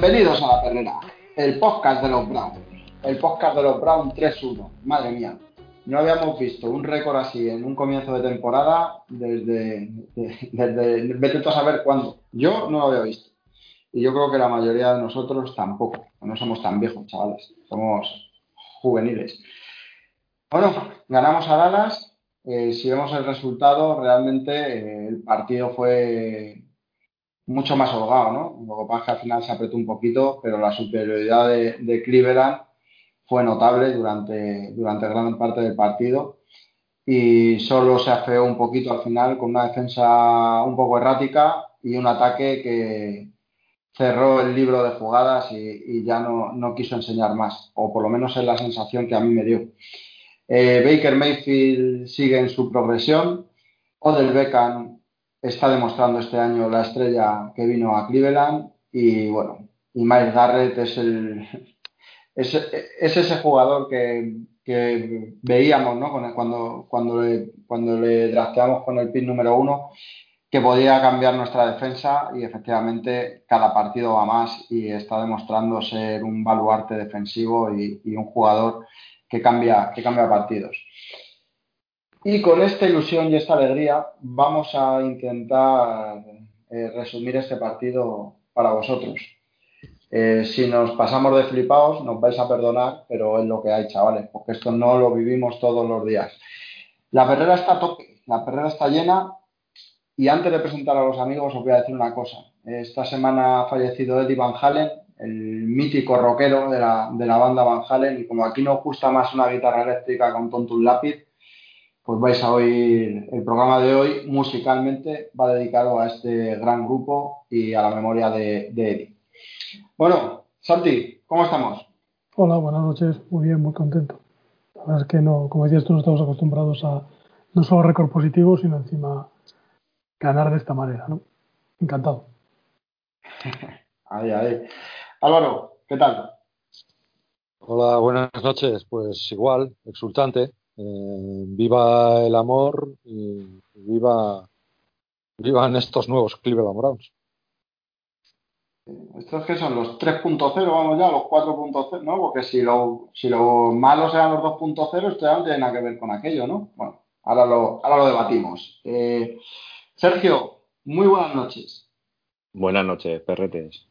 Bienvenidos a La Perrera, el podcast de los Browns. El podcast de los Browns 3-1. Madre mía, no habíamos visto un récord así en un comienzo de temporada desde, desde, vete a saber cuándo. Yo no lo había visto. Y yo creo que la mayoría de nosotros tampoco. No somos tan viejos, chavales. Somos juveniles. Bueno, ganamos a Dallas. Eh, si vemos el resultado, realmente eh, el partido fue mucho más holgado, ¿no? Lo que pasa que al final se apretó un poquito, pero la superioridad de, Cleveland fue notable durante, durante gran parte del partido y solo se afeó un poquito al final con una defensa un poco errática y un ataque que cerró el libro de jugadas y, ya no, quiso enseñar más, o por lo menos es la sensación que a mí me dio. Eh, Baker Mayfield sigue en su progresión, Odell Beckham está demostrando este año la estrella que vino a Cleveland y bueno, y Miles Garrett es el es, ese jugador que, veíamos ¿no? cuando, cuando, le, cuando le drafteamos con el pin número uno que podía cambiar nuestra defensa y efectivamente cada partido va más y está demostrando ser un baluarte defensivo y, y un jugador que cambia, que cambia partidos. Y con esta ilusión y esta alegría vamos a intentar eh, resumir este partido para vosotros. Eh, si nos pasamos de flipaos, nos vais a perdonar, pero es lo que hay, chavales, porque esto no lo vivimos todos los días. La perrera está tope, la perrera está llena y antes de presentar a los amigos os voy a decir una cosa. Esta semana ha fallecido Eddie Van Halen, el mítico rockero de la, de la banda Van Halen y como aquí nos gusta más una guitarra eléctrica con tonto un lápiz, pues vais a oír el programa de hoy musicalmente va dedicado a este gran grupo y a la memoria de, Eddie. Bueno, Santi, ¿cómo estamos? Hola, buenas noches, muy bien, muy contento. La verdad es que no, como decías tú, no estamos acostumbrados a no solo récord positivo, sino encima ganar de esta manera, ¿no? Encantado. Ahí, ahí. Álvaro, ¿qué tal? Hola, buenas noches. Pues igual, exultante, eh, viva el amor y viva vivan estos nuevos Cleveland Browns. ¿Estos que son? ¿Los 3.0? Vamos ya, los 4.0, ¿no? Porque si, lo, si los malos eran los 2.0, esto ya no tiene nada que ver con aquello, ¿no? Bueno, ahora lo, ahora lo debatimos. Eh, Sergio, muy buenas noches. Buenas noches, perretes.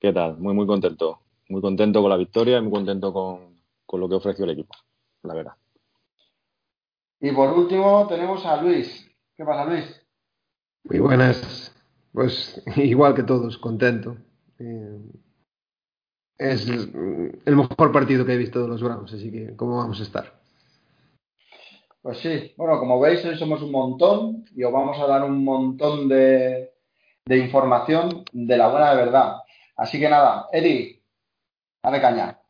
¿Qué tal? Muy, muy contento. Muy contento con la victoria y muy contento con, con lo que ofreció el equipo, la verdad. Y por último tenemos a Luis. ¿Qué pasa, Luis? Muy buenas. Pues igual que todos, contento. Eh, es el mejor partido que he visto de los Browns, así que ¿cómo vamos a estar? Pues sí, bueno, como veis, hoy somos un montón y os vamos a dar un montón de, de información de la buena de verdad. Así que nada, Eri, dale caña.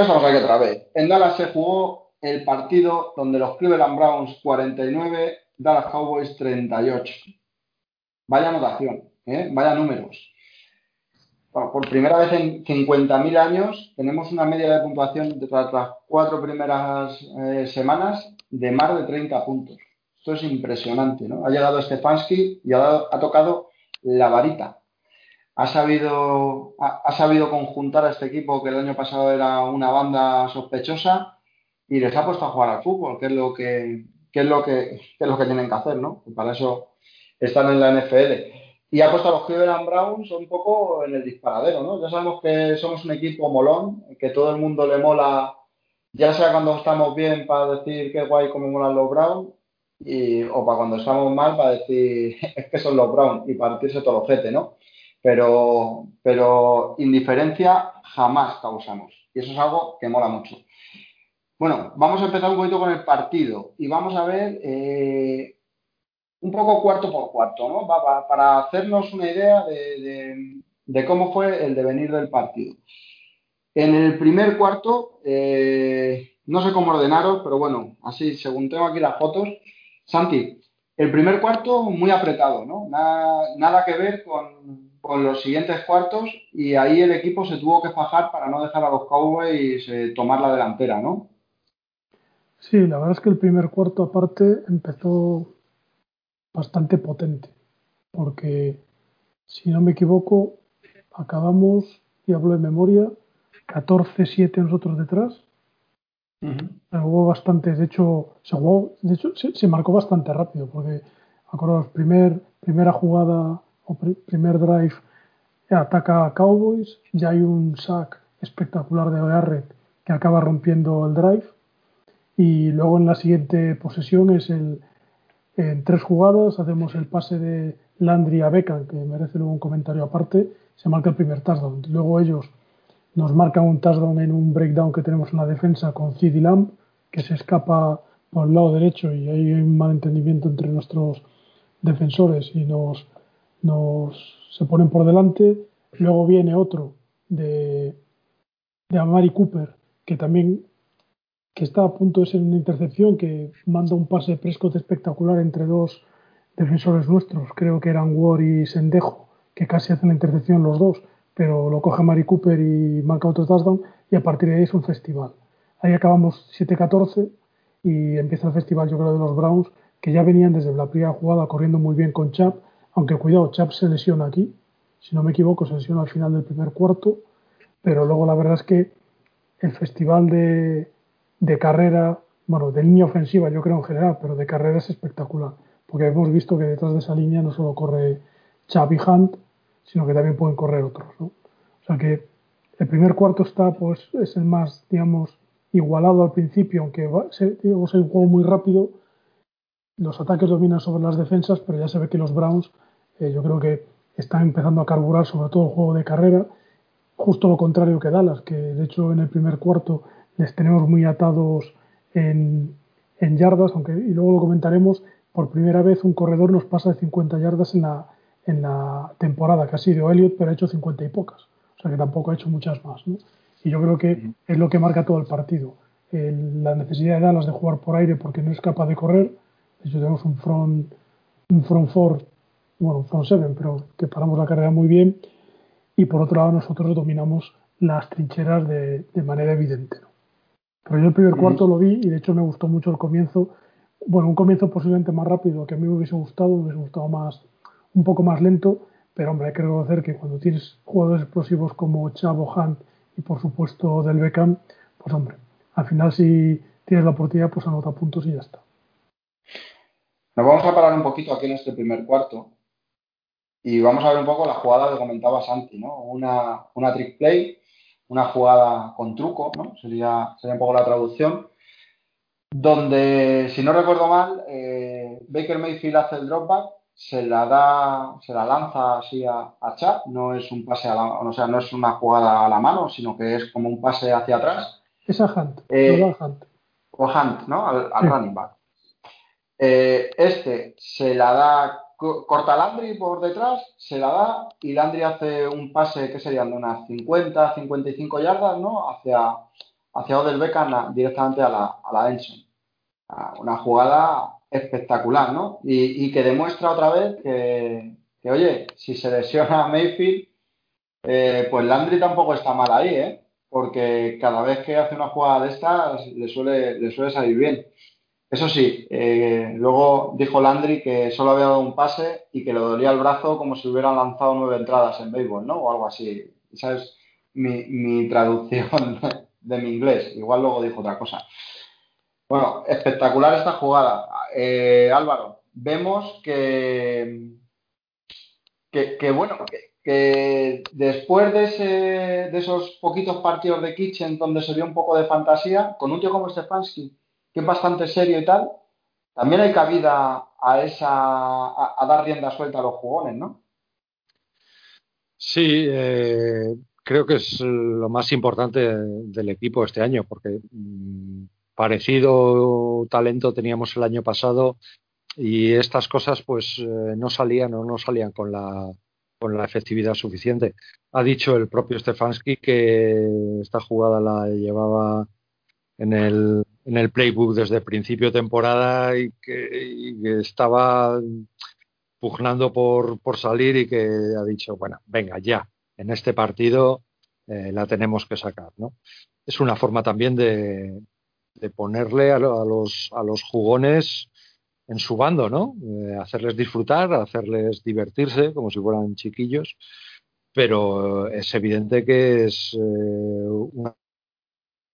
Estamos aquí otra vez. En Dallas se jugó el partido donde los Cleveland Browns 49, Dallas Cowboys 38. Vaya anotación, ¿eh? vaya números. Por primera vez en 50.000 años tenemos una media de puntuación de tras las cuatro primeras eh, semanas de más de 30 puntos. Esto es impresionante, ¿no? Ha llegado Stefanski y ha tocado la varita. Ha sabido, ha, ha sabido conjuntar a este equipo que el año pasado era una banda sospechosa y les ha puesto a jugar al fútbol, que es lo que, que es lo que, que es lo que tienen que hacer, ¿no? Y para eso están en la NFL. Y ha puesto a los Cleveland Browns un poco en el disparadero, ¿no? Ya sabemos que somos un equipo molón, que todo el mundo le mola, ya sea cuando estamos bien para decir qué guay como molan los Browns, y, o para cuando estamos mal para decir es que son los Browns y partirse todo el ojete, ¿no? Pero, pero indiferencia jamás causamos. Y eso es algo que mola mucho. Bueno, vamos a empezar un poquito con el partido y vamos a ver eh, un poco cuarto por cuarto, ¿no? Para hacernos una idea de, de- de cómo fue el devenir del partido. En el primer cuarto, eh, no sé cómo ordenaros, pero bueno, así, según tengo aquí las fotos, Santi, el primer cuarto muy apretado, ¿no? Nada, nada que ver con, con los siguientes cuartos y ahí el equipo se tuvo que fajar para no dejar a los Cowboys eh, tomar la delantera, ¿no? Sí, la verdad es que el primer cuarto aparte empezó bastante potente, porque si no me equivoco, acabamos, y hablo de memoria, 14-7 nosotros detrás. Pero hubo bastantes, de hecho, se jugó, de hecho, se, se marcó bastante rápido, porque acordaos, primer, primera jugada o pri- primer drive ataca a Cowboys, ya hay un sack espectacular de Garrett que acaba rompiendo el drive y luego en la siguiente posesión es el en tres jugadas hacemos el pase de Landry a Beckham que merece luego un comentario aparte se marca el primer touchdown. Luego ellos nos marcan un touchdown en un breakdown que tenemos en la defensa con CD Lamb que se escapa por el lado derecho y hay un malentendimiento entre nuestros defensores y nos, nos se ponen por delante. Luego viene otro de, de Amari Cooper, que también que está a punto de ser una intercepción, que manda un pase de Prescott espectacular entre dos defensores nuestros, creo que eran Ward y Sendejo, que casi hacen la intercepción los dos, pero lo coge Amari Cooper y marca otro touchdown, y a partir de ahí es un festival. Ahí acabamos 7-14 y empieza el festival, yo creo, de los Browns, que ya venían desde la primera jugada corriendo muy bien con Chap, aunque cuidado, Chap se lesiona aquí, si no me equivoco, se lesiona al final del primer cuarto, pero luego la verdad es que el festival de, carrera, bueno, de línea ofensiva yo creo en general, pero de carrera es espectacular, porque hemos visto que detrás de esa línea no solo corre Chap y Hunt, sino que también pueden correr otros. ¿no? O sea que el primer cuarto está, pues, es el más, digamos, igualado al principio, aunque va, se, digamos, un juego muy rápido. Los ataques dominan sobre las defensas, pero ya se ve que los Browns, eh, yo creo que están empezando a carburar sobre todo el juego de carrera, justo lo contrario que Dallas, que de hecho en el primer cuarto les tenemos muy atados en, en yardas, aunque y luego lo comentaremos, por primera vez un corredor nos pasa de 50 yardas en la, en la temporada, que ha sido Elliot, pero ha hecho 50 y pocas. O sea que tampoco ha hecho muchas más. ¿no? Y yo creo que es lo que marca todo el partido. El, la necesidad de Dallas de jugar por aire porque no es capaz de correr. De hecho, tenemos un front, un front four, bueno, front seven, pero que paramos la carrera muy bien. Y por otro lado, nosotros dominamos las trincheras de, de manera evidente. ¿no? Pero yo el primer cuarto lo vi y de hecho me gustó mucho el comienzo. Bueno, un comienzo posiblemente más rápido, que a mí me hubiese gustado, me hubiese gustado más, un poco más lento, pero hombre, hay que reconocer que cuando tienes jugadores explosivos como Chavo Hunt y por supuesto del Beckham, pues hombre, al final si tienes la oportunidad, pues anota puntos y ya está. Nos vamos a parar un poquito aquí en este primer cuarto y vamos a ver un poco la jugada que comentaba Santi, ¿no? Una, una trick play, una jugada con truco, ¿no? Sería, sería un poco la traducción, donde, si no recuerdo mal, eh, Baker Mayfield hace el dropback, se la da, se la lanza así a, a Chad, no es un pase a la, o sea, no es una jugada a la mano, sino que es como un pase hacia atrás. Es a Hunt, Eh, a Hunt. o Hunt, ¿no? Al, al Sí. running back. Eh, este se la da, corta Landry por detrás, se la da y Landry hace un pase que serían de unas 50, 55 yardas, ¿no? Hacia, hacia Odell Beckham directamente a la, a la Enson. Ah, Una jugada espectacular, ¿no? Y, y que demuestra otra vez que, que, oye, si se lesiona a Mayfield, eh, pues Landry tampoco está mal ahí, ¿eh? Porque cada vez que hace una jugada de estas le suele, le suele salir bien. Eso sí, eh, luego dijo Landry que solo había dado un pase y que le dolía el brazo como si hubieran lanzado nueve entradas en béisbol, ¿no? O algo así. Esa es mi, mi traducción de mi inglés. Igual luego dijo otra cosa. Bueno, espectacular esta jugada. Eh, Álvaro, vemos que, que, bueno, que, que después de, ese, de esos poquitos partidos de Kitchen donde se vio un poco de fantasía, con un tío como Stefanski, que es bastante serio y tal, también hay cabida a esa a, dar rienda suelta a los jugones, ¿no? Sí, eh, creo que es lo más importante del equipo este año, porque mm, parecido talento teníamos el año pasado y estas cosas pues eh, no salían o no salían con la con la efectividad suficiente. Ha dicho el propio Stefanski que esta jugada la llevaba en el, en el playbook desde principio de temporada y que, estaba pugnando por, por salir y que ha dicho, bueno, venga, ya, en este partido eh, la tenemos que sacar, ¿no? Es una forma también de, de ponerle a, a los, a los jugones en su bando, ¿no? Eh, hacerles disfrutar, hacerles divertirse, como si fueran chiquillos, pero es evidente que es eh, una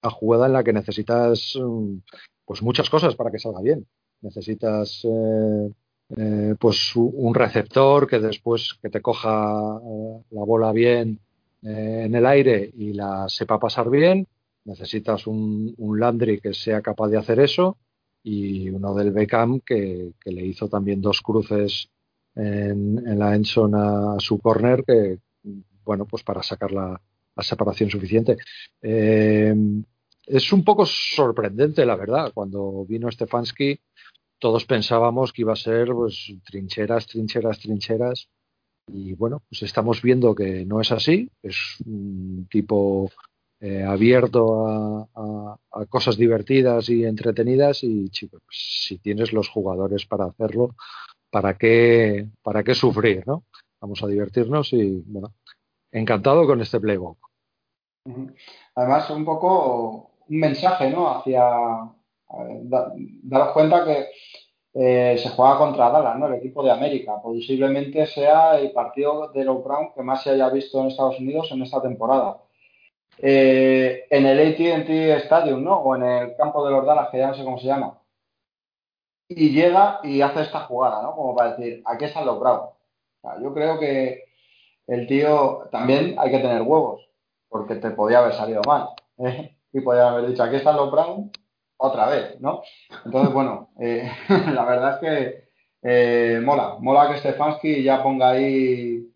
una jugada en la que necesitas mm, pues muchas cosas para que salga bien. Necesitas eh, eh, pues un receptor que después que te coja eh, la bola bien en el aire y la sepa pasar bien. Necesitas un, Landry que sea capaz de hacer eso y uno del Beckham que, que le hizo también dos cruces en, en la Enson a su corner que bueno pues para sacar la, la separación suficiente. Es un poco sorprendente, la verdad. Cuando vino Stefanski, todos pensábamos que iba a ser pues, trincheras, trincheras, trincheras. Y bueno, pues estamos viendo que no es así. Es un tipo eh, abierto a, cosas divertidas y entretenidas. Y chicos, pues, si tienes los jugadores para hacerlo, ¿para qué, para qué sufrir? ¿no? Vamos a divertirnos y bueno, encantado con este playbook. Además, un poco un mensaje, ¿no? Hacia eh, da- daros cuenta que eh, se juega contra Dallas, ¿no? El equipo de América. Posiblemente sea el partido de los Browns que más se haya visto en Estados Unidos en esta temporada. Eh, en el AT&T Stadium, ¿no? O en el campo de los Dallas, que ya no sé cómo se llama. Y llega y hace esta jugada, ¿no? Como para decir, aquí están los Browns. Yo creo que el tío también hay que tener huevos, porque te podía haber salido mal. ¿eh? Y podía haber dicho, aquí están los Browns, otra vez, ¿no? Entonces, bueno, eh, la verdad es que eh, mola, mola que Stefanski ya ponga ahí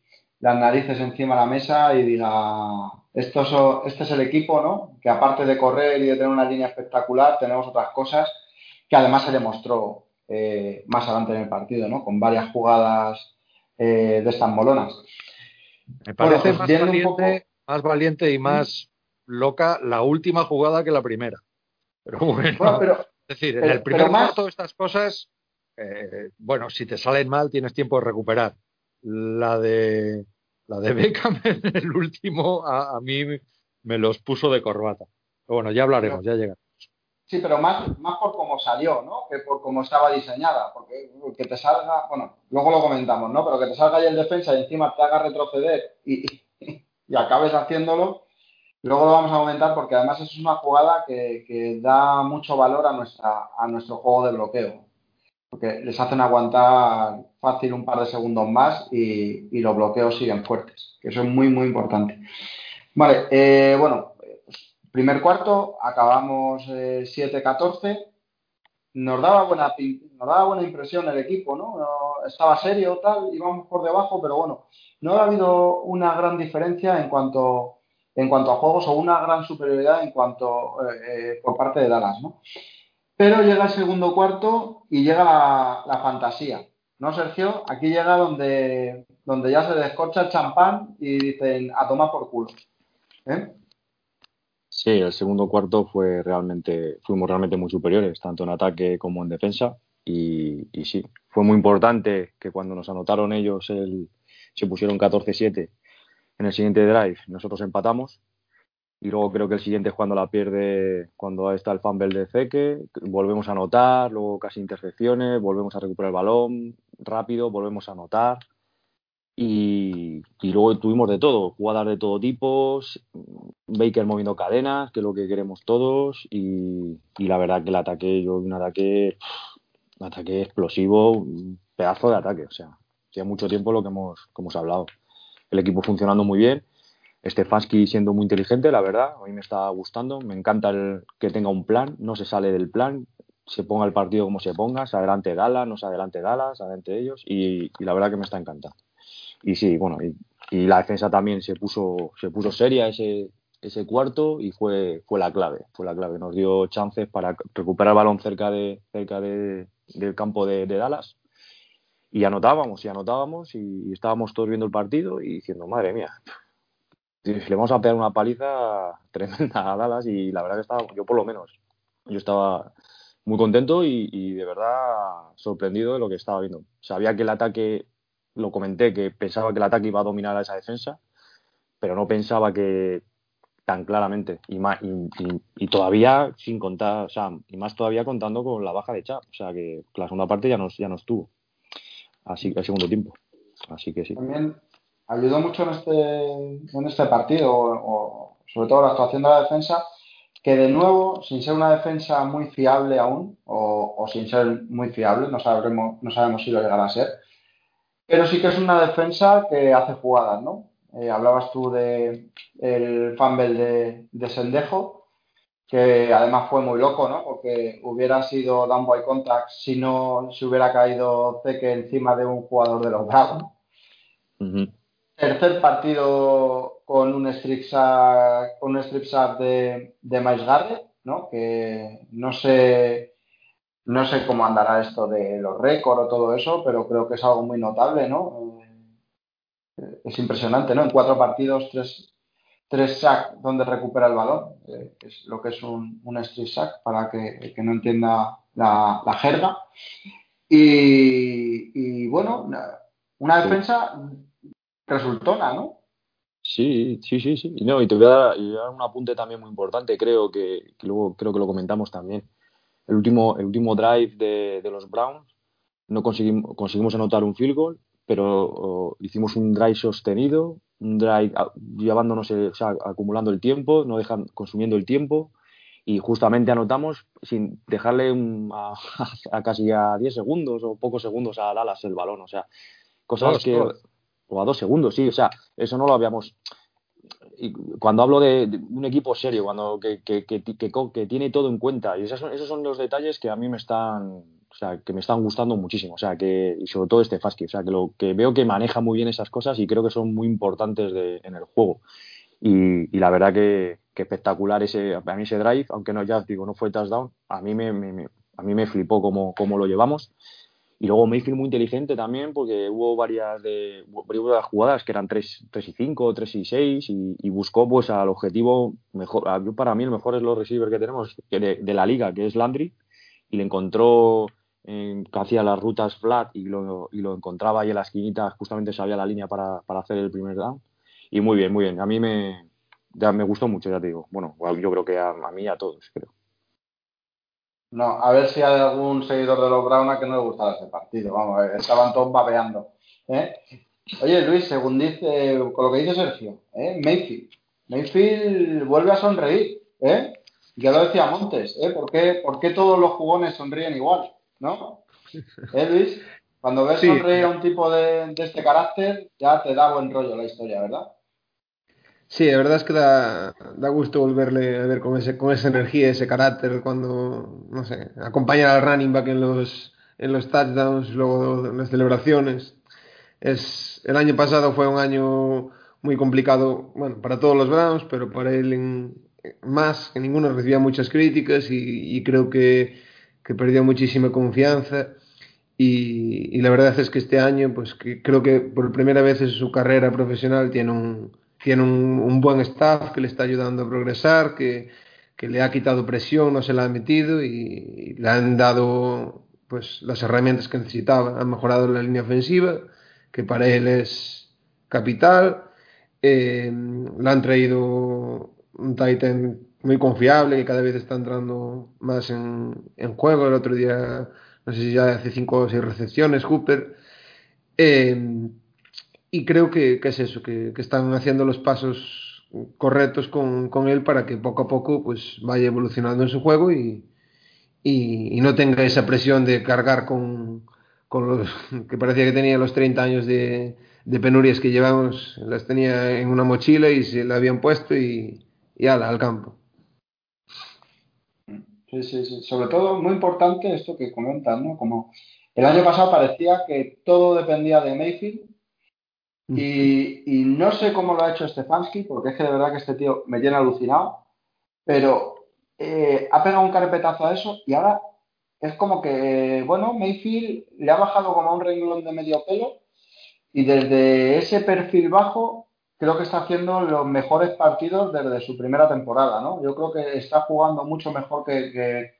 las narices encima de la mesa y diga, esto este es el equipo, ¿no? Que aparte de correr y de tener una línea espectacular, tenemos otras cosas que además se demostró eh, más adelante en el partido, ¿no? Con varias jugadas eh, de estas molonas. Me parece pues más, valiente, más valiente y más loca la última jugada que la primera. Pero bueno, es decir, en el primer cuarto estas cosas, eh, bueno, si te salen mal tienes tiempo de recuperar. La de la de Beckham en el último a, mí me los puso de corbata. Pero bueno, ya hablaremos, ya llega. Sí, pero más, más por cómo salió, ¿no? Que por cómo estaba diseñada. Porque que te salga, bueno, luego lo comentamos, ¿no? Pero que te salga ahí el defensa y encima te haga retroceder y, y, acabes haciéndolo, luego lo vamos a comentar porque además es una jugada que, da mucho valor a, nuestro juego de bloqueo. Porque les hacen aguantar fácil un par de segundos más y, y los bloqueos siguen fuertes. Que eso es muy, muy importante. Vale, eh, bueno, Primer cuarto, acabamos 7-14. Eh, nos daba, buena, nos daba buena impresión el equipo, ¿no? Estaba serio, tal, íbamos por debajo, pero bueno, no ha habido una gran diferencia en cuanto, en cuanto a juegos o una gran superioridad en cuanto eh, eh, por parte de Dallas, ¿no? Pero llega el segundo cuarto y llega la, fantasía, ¿no, Sergio? Aquí llega donde, donde ya se descorcha el champán y dicen a tomar por culo. ¿eh? Sí, el segundo cuarto fue realmente, fuimos realmente muy superiores, tanto en ataque como en defensa. Y, sí, fue muy importante que cuando nos anotaron ellos el, se pusieron 14-7 en el siguiente drive, nosotros empatamos. Y luego creo que el siguiente es cuando la pierde, cuando está el fumble de Zeke, volvemos a anotar, luego casi intercepciones, volvemos a recuperar el balón rápido, volvemos a anotar. Y, luego tuvimos de todo, jugadas de todo tipo, Baker moviendo cadenas, que es lo que queremos todos, y, la verdad que el ataque, yo un ataque, un ataque explosivo, pedazo de ataque, o sea, hacía mucho tiempo lo que hemos, que hemos hablado. El equipo funcionando muy bien, Stefanski siendo muy inteligente, la verdad, a mí me está gustando, me encanta que tenga un plan, no se sale del plan, se ponga el partido como se ponga, se adelante Dallas, no se adelante Dallas, adelante ellos, y la verdad que me está encantando. Y sí, bueno, y, la defensa también se puso, se puso seria ese, ese cuarto y fue, fue la clave, fue la clave. Nos dio chances para recuperar el balón cerca de, cerca de, del campo de, Dallas y anotábamos y anotábamos y, estábamos todos viendo el partido y diciendo, madre mía, le vamos a pegar una paliza tremenda a Dallas y la verdad que estaba, yo por lo menos, yo estaba muy contento y, y de verdad sorprendido de lo que estaba viendo. Sabía que el ataque lo comenté, que pensaba que el ataque iba a dominar a esa defensa, pero no pensaba que tan claramente y más y, todavía sin contar o sea y más todavía contando con la baja de Chap o sea que la segunda parte ya nos ya no estuvo así el segundo tiempo así que sí también ayudó mucho en este en este partido o, sobre todo la actuación de la defensa que de nuevo sin ser una defensa muy fiable aún o, sin ser muy fiable no sabremos no sabemos si lo llegará a ser pero sí que es una defensa que hace jugadas, ¿no? Eh, hablabas tú de el fumble de, de, Sendejo, que además fue muy loco, ¿no? Porque hubiera sido down by contact si no se hubiera caído Zeke encima de un jugador de los Browns. Tercer partido con un strip sack, un strip sack de, de Miles Garrett, ¿no? Que no sé no sé cómo andará esto de los récords o todo eso, pero creo que es algo muy notable, ¿no? Eh, es impresionante, ¿no? En cuatro partidos, tres, tres sacks donde recupera el balón, eh, es lo que es un, un street sack para que, que no entienda la, la jerga. Y, y, bueno, una defensa resultona, ¿no? Sí, sí, sí, sí. No, y te voy a dar, un apunte también muy importante, creo que, que luego creo que lo comentamos también el último, el último drive de, de los Browns no conseguimos, conseguimos anotar un field goal, pero hicimos un drive sostenido, un drive llevándonos, o sea, acumulando el tiempo, no dejan, consumiendo el tiempo. Y justamente anotamos sin dejarle a, a, casi a 10 segundos o pocos segundos a Dallas el balón, o sea, cosas que o a dos segundos, sí, o sea, eso no lo habíamos y cuando hablo de, un equipo serio, cuando que, que, que, que, tiene todo en cuenta, y esos son, esos son los detalles que a mí me están, sea, que me están gustando muchísimo, o sea, que y sobre todo este Fasky, o sea, que lo que veo que maneja muy bien esas cosas y creo que son muy importantes de, en el juego. Y, y la verdad que, espectacular ese, a mí ese drive, aunque no ya digo no fue touchdown, a mí me, me, a mí me flipó cómo, cómo lo llevamos y luego Mayfield muy inteligente también, porque hubo varias, de, varias jugadas que eran 3, 3 y 5, 3 y 6, y, y, buscó pues al objetivo mejor. Para mí el mejor es los receivers que tenemos de, de, la liga, que es Landry, y le encontró que hacía las rutas flat y lo, y lo encontraba ahí en la esquinita, justamente sabía la línea para, para hacer el primer down. Y muy bien, muy bien. A mí me, ya me gustó mucho, ya te digo. Bueno, yo creo que a, mí y a todos, creo. No, a ver si hay algún seguidor de los Brown que no le gustara ese partido. Vamos, estaban todos babeando. ¿eh? Oye, Luis, según dice, con lo que dice Sergio, ¿eh? Mayfield. Mayfield vuelve a sonreír. ¿eh? Ya lo decía Montes, ¿eh? ¿Por qué, ¿Por qué todos los jugones sonríen igual? ¿No? ¿Eh, Luis? Cuando ves sí. sonreír a un tipo de, de este carácter, ya te da buen rollo la historia, ¿verdad? Sí, la verdad es que da, da, gusto volverle a ver con, ese, con esa energía, ese carácter, cuando, no sé, acompaña al running back en los, en los touchdowns, luego en las celebraciones. Es, el año pasado fue un año muy complicado, bueno, para todos los Browns, pero para él en, más, que ninguno recibía muchas críticas y, y creo que, que, perdió muchísima confianza. Y, y, la verdad es que este año, pues que creo que por primera vez en su carrera profesional tiene un, tiene un, un, buen staff que le está ayudando a progresar, que, que, le ha quitado presión, no se la ha metido y, y, le han dado pues las herramientas que necesitaba. Han mejorado la línea ofensiva, que para él es capital. Eh, le han traído un Titan muy confiable que cada vez está entrando más en, en juego. El otro día, no sé si ya hace cinco o seis recepciones, Cooper. Eh, y creo que, que es eso, que, que, están haciendo los pasos correctos con, con, él para que poco a poco pues vaya evolucionando en su juego y, y, y no tenga esa presión de cargar con, con, los que parecía que tenía los 30 años de, de, penurias que llevamos, las tenía en una mochila y se la habían puesto y, y ala, al campo. Sí, sí, sí. Sobre todo, muy importante esto que comentan, ¿no? Como el año pasado parecía que todo dependía de Mayfield y, y, no sé cómo lo ha hecho Stefanski, porque es que de verdad que este tío me tiene alucinado, pero eh, ha pegado un carpetazo a eso y ahora es como que, bueno, Mayfield le ha bajado como a un renglón de medio pelo y desde ese perfil bajo creo que está haciendo los mejores partidos desde su primera temporada, ¿no? Yo creo que está jugando mucho mejor que,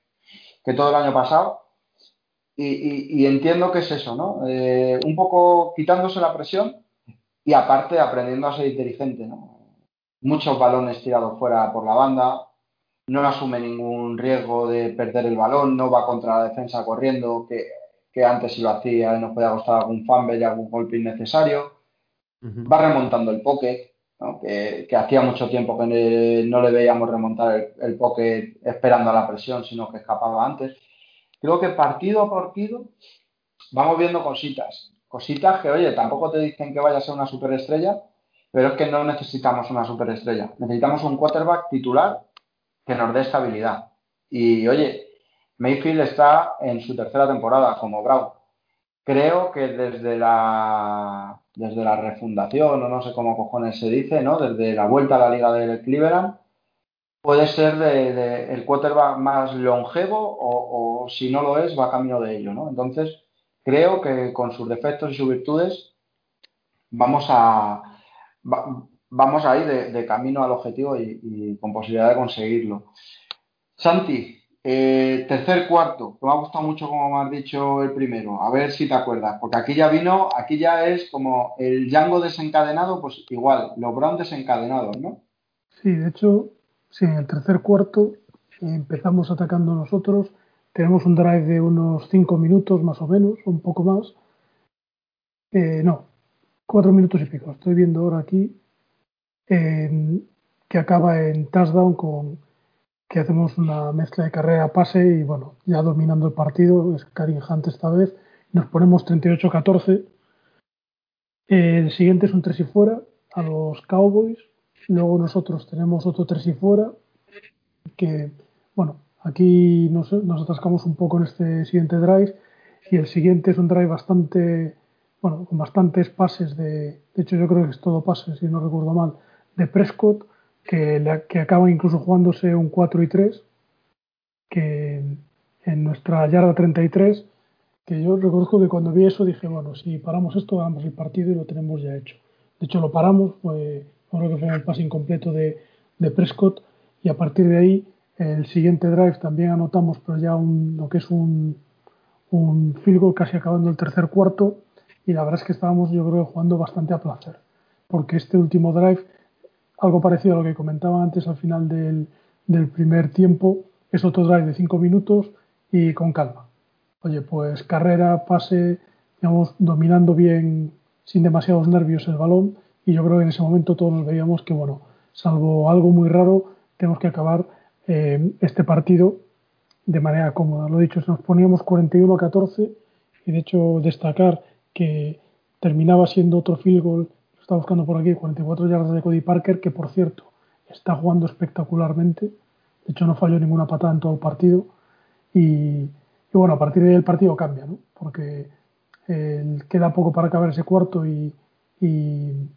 que, todo el año pasado. Y, y, y, entiendo que es eso, ¿no? Eh, un poco quitándose la presión, y aparte aprendiendo a ser inteligente, ¿no? Muchos balones tirados fuera por la banda, no asume ningún riesgo de perder el balón, no va contra la defensa corriendo, que, que antes si lo hacía nos podía costar algún fumble y algún golpe innecesario. Va remontando el pocket, ¿no? que, que, hacía mucho tiempo que no le veíamos remontar el, el pocket esperando a la presión, sino que escapaba antes. Creo que partido a partido vamos viendo cositas cositas que, oye, tampoco te dicen que vaya a ser una superestrella, pero es que no necesitamos una superestrella. Necesitamos un quarterback titular que nos dé estabilidad. Y, oye, Mayfield está en su tercera temporada como Brown. Creo que desde la, desde la refundación, o no sé cómo cojones se dice, ¿no? Desde la vuelta a la liga del Cleveland, puede ser de, de el quarterback más longevo o, si no lo es, va camino de ello, ¿no? Entonces, creo que con sus defectos y sus virtudes vamos a va, vamos a ir de, de, camino al objetivo y, y, con posibilidad de conseguirlo. Santi, eh, tercer cuarto, que me ha gustado mucho como me has dicho el primero, a ver si te acuerdas, porque aquí ya vino, aquí ya es como el Django desencadenado, pues igual, los Brown desencadenados, ¿no? Sí, de hecho, sí, en el tercer cuarto empezamos atacando nosotros, tenemos un drive de unos 5 minutos más o menos, un poco más. Eh, no, 4 minutos y pico. Estoy viendo ahora aquí eh, que acaba en touchdown con que hacemos una mezcla de carrera-pase y bueno, ya dominando el partido, es Karim Hunt esta vez, nos ponemos 38-14 El siguiente es un tres y fuera a los Cowboys. Luego nosotros tenemos otro tres y fuera que, bueno, aquí nos, nos atascamos un poco en este siguiente drive. Y el siguiente es un drive bastante, bueno, con bastantes pases de, de hecho yo creo que es todo pases, si no recuerdo mal, de Prescott, que, que acaba incluso jugándose un 4 y 3, que en nuestra yarda 33, que yo reconozco que cuando vi eso dije, bueno, si paramos esto, ganamos el partido y lo tenemos ya hecho. De hecho, lo paramos, fue, creo que fue el pase incompleto de, de Prescott, y a partir de ahí, el siguiente drive también anotamos, pero ya un, lo que es un, un field goal casi acabando el tercer cuarto, y la verdad es que estábamos, yo creo, jugando bastante a placer, porque este último drive, algo parecido a lo que comentaba antes al final del, primer tiempo, es otro drive de cinco minutos y con calma. Oye, pues carrera, pase, digamos, dominando bien, sin demasiados nervios el balón, y yo creo que en ese momento todos nos veíamos que, bueno, salvo algo muy raro, tenemos que acabar eh, este partido de manera cómoda. Lo dicho, nos poníamos 41 a 14 y de hecho destacar que terminaba siendo otro field goal, está buscando por aquí, 44 yardas de Cody Parker, que por cierto está jugando espectacularmente. De hecho no falló ninguna patada en todo el partido y, y bueno, a partir de ahí el partido cambia, ¿no? Porque eh, queda poco para acabar ese cuarto y, y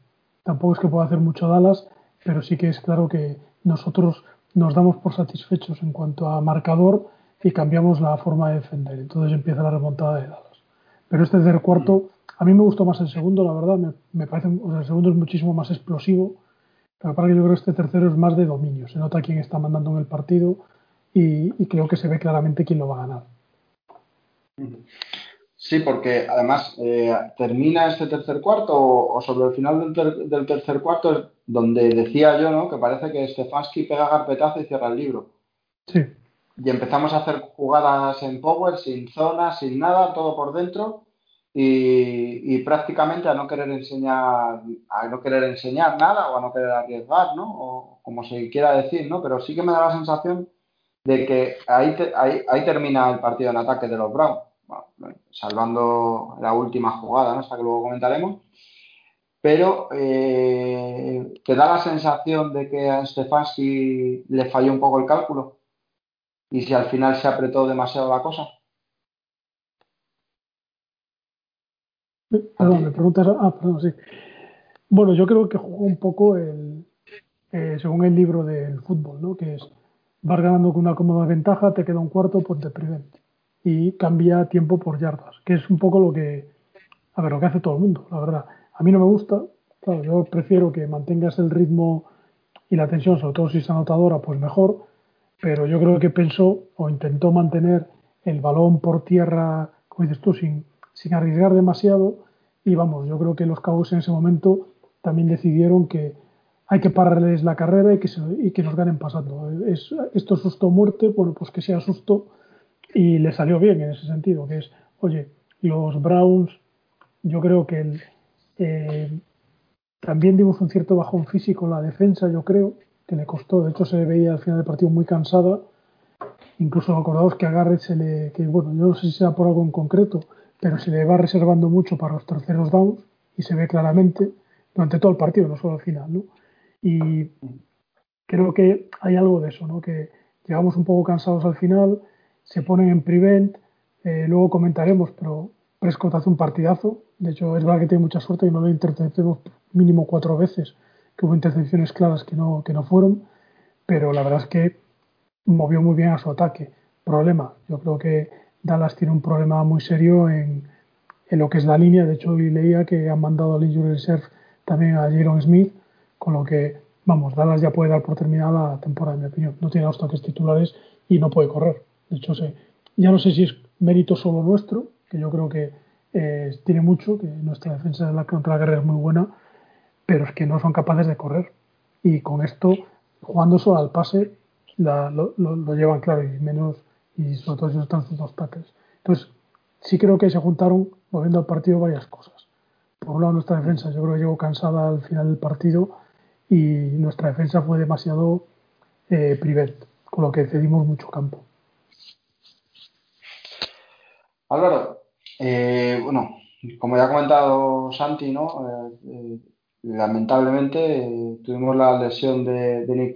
tampoco es que pueda hacer mucho Dallas, pero sí que es claro que nosotros nos damos por satisfechos en cuanto a marcador y cambiamos la forma de defender. Entonces empieza la remontada de Dallas. Pero este tercer cuarto, a mí me gustó más el segundo, la verdad, me, me parece, o sea, el segundo es muchísimo más explosivo, pero para que yo creo que este tercero es más de dominio, se nota quién está mandando en el partido y, y creo que se ve claramente quién lo va a ganar. Sí, porque además eh, termina este tercer cuarto o, o sobre el final del, ter del, tercer cuarto es donde decía yo, ¿no? Que parece que Stefanski pega carpetazo y cierra el libro. Sí. Y empezamos a hacer jugadas en power, sin zona, sin nada, todo por dentro y, prácticamente a no querer enseñar, a no querer enseñar nada o a no querer arriesgar, ¿no? O como se quiera decir, ¿no? Pero sí que me da la sensación de que ahí, te, ahí, ahí termina el partido en ataque de los Browns salvando la última jugada, ¿no? hasta que luego comentaremos. Pero eh, te da la sensación de que a Stefanski le falló un poco el cálculo y si al final se apretó demasiado la cosa. Perdón, me preguntas. Ah, perdón, sí. Bueno, yo creo que jugó un poco el, eh, según el libro del fútbol, ¿no? Que es vas ganando con una cómoda ventaja, te queda un cuarto, pues te y cambia tiempo por yardas, que es un poco lo que, a ver, lo que hace todo el mundo, la verdad. A mí no me gusta, claro, yo prefiero que mantengas el ritmo y la tensión, sobre todo si es anotadora, pues mejor, pero yo creo que pensó o intentó mantener el balón por tierra, como dices tú, sin, sin arriesgar demasiado. Y vamos, yo creo que los Cowboys en ese momento también decidieron que hay que pararles la carrera y que, se, y que nos ganen pasando. Es, esto es susto muerte, bueno, pues que sea susto. Y le salió bien en ese sentido, que es, oye, los Browns, yo creo que eh, también dimos un cierto bajón físico en la defensa, yo creo, que le costó, de hecho se veía al final del partido muy cansada, incluso acordados que a se le, que bueno, yo no sé si sea por algo en concreto, pero se le va reservando mucho para los terceros downs y se ve claramente durante todo el partido, no solo al final, ¿no? Y creo que hay algo de eso, ¿no? Que llegamos un poco cansados al final, se ponen en prevent, eh, luego comentaremos, pero Prescott hace un partidazo, de hecho es verdad que tiene mucha suerte y no lo interceptemos mínimo cuatro veces, que hubo intercepciones claras que no, que no fueron, pero la verdad es que movió muy bien a su ataque. Problema, yo creo que Dallas tiene un problema muy serio en, lo que es la línea, de hecho hoy leía que han mandado al injury reserve también a Jaron Smith, con lo que, vamos, Dallas ya puede dar por terminada la temporada, en mi opinión. No tiene los toques titulares y no puede correr. De hecho, ya no sé si es mérito solo nuestro, que yo creo que eh, tiene mucho, que nuestra defensa de la, contra la guerra es muy buena, pero es que no son capaces de correr. Y con esto, jugando solo al pase, lo, lo, llevan claro y menos, y sobre todo no están sus dos tackles. Entonces, sí creo que se juntaron, moviendo al partido, varias cosas. Por un lado, nuestra defensa, yo creo que llegó cansada al final del partido y nuestra defensa fue demasiado eh, privet, con lo que cedimos mucho campo. Álvaro, eh, bueno, como ya ha comentado Santi, ¿no? Eh, lamentablemente tuvimos la lesión de, Nick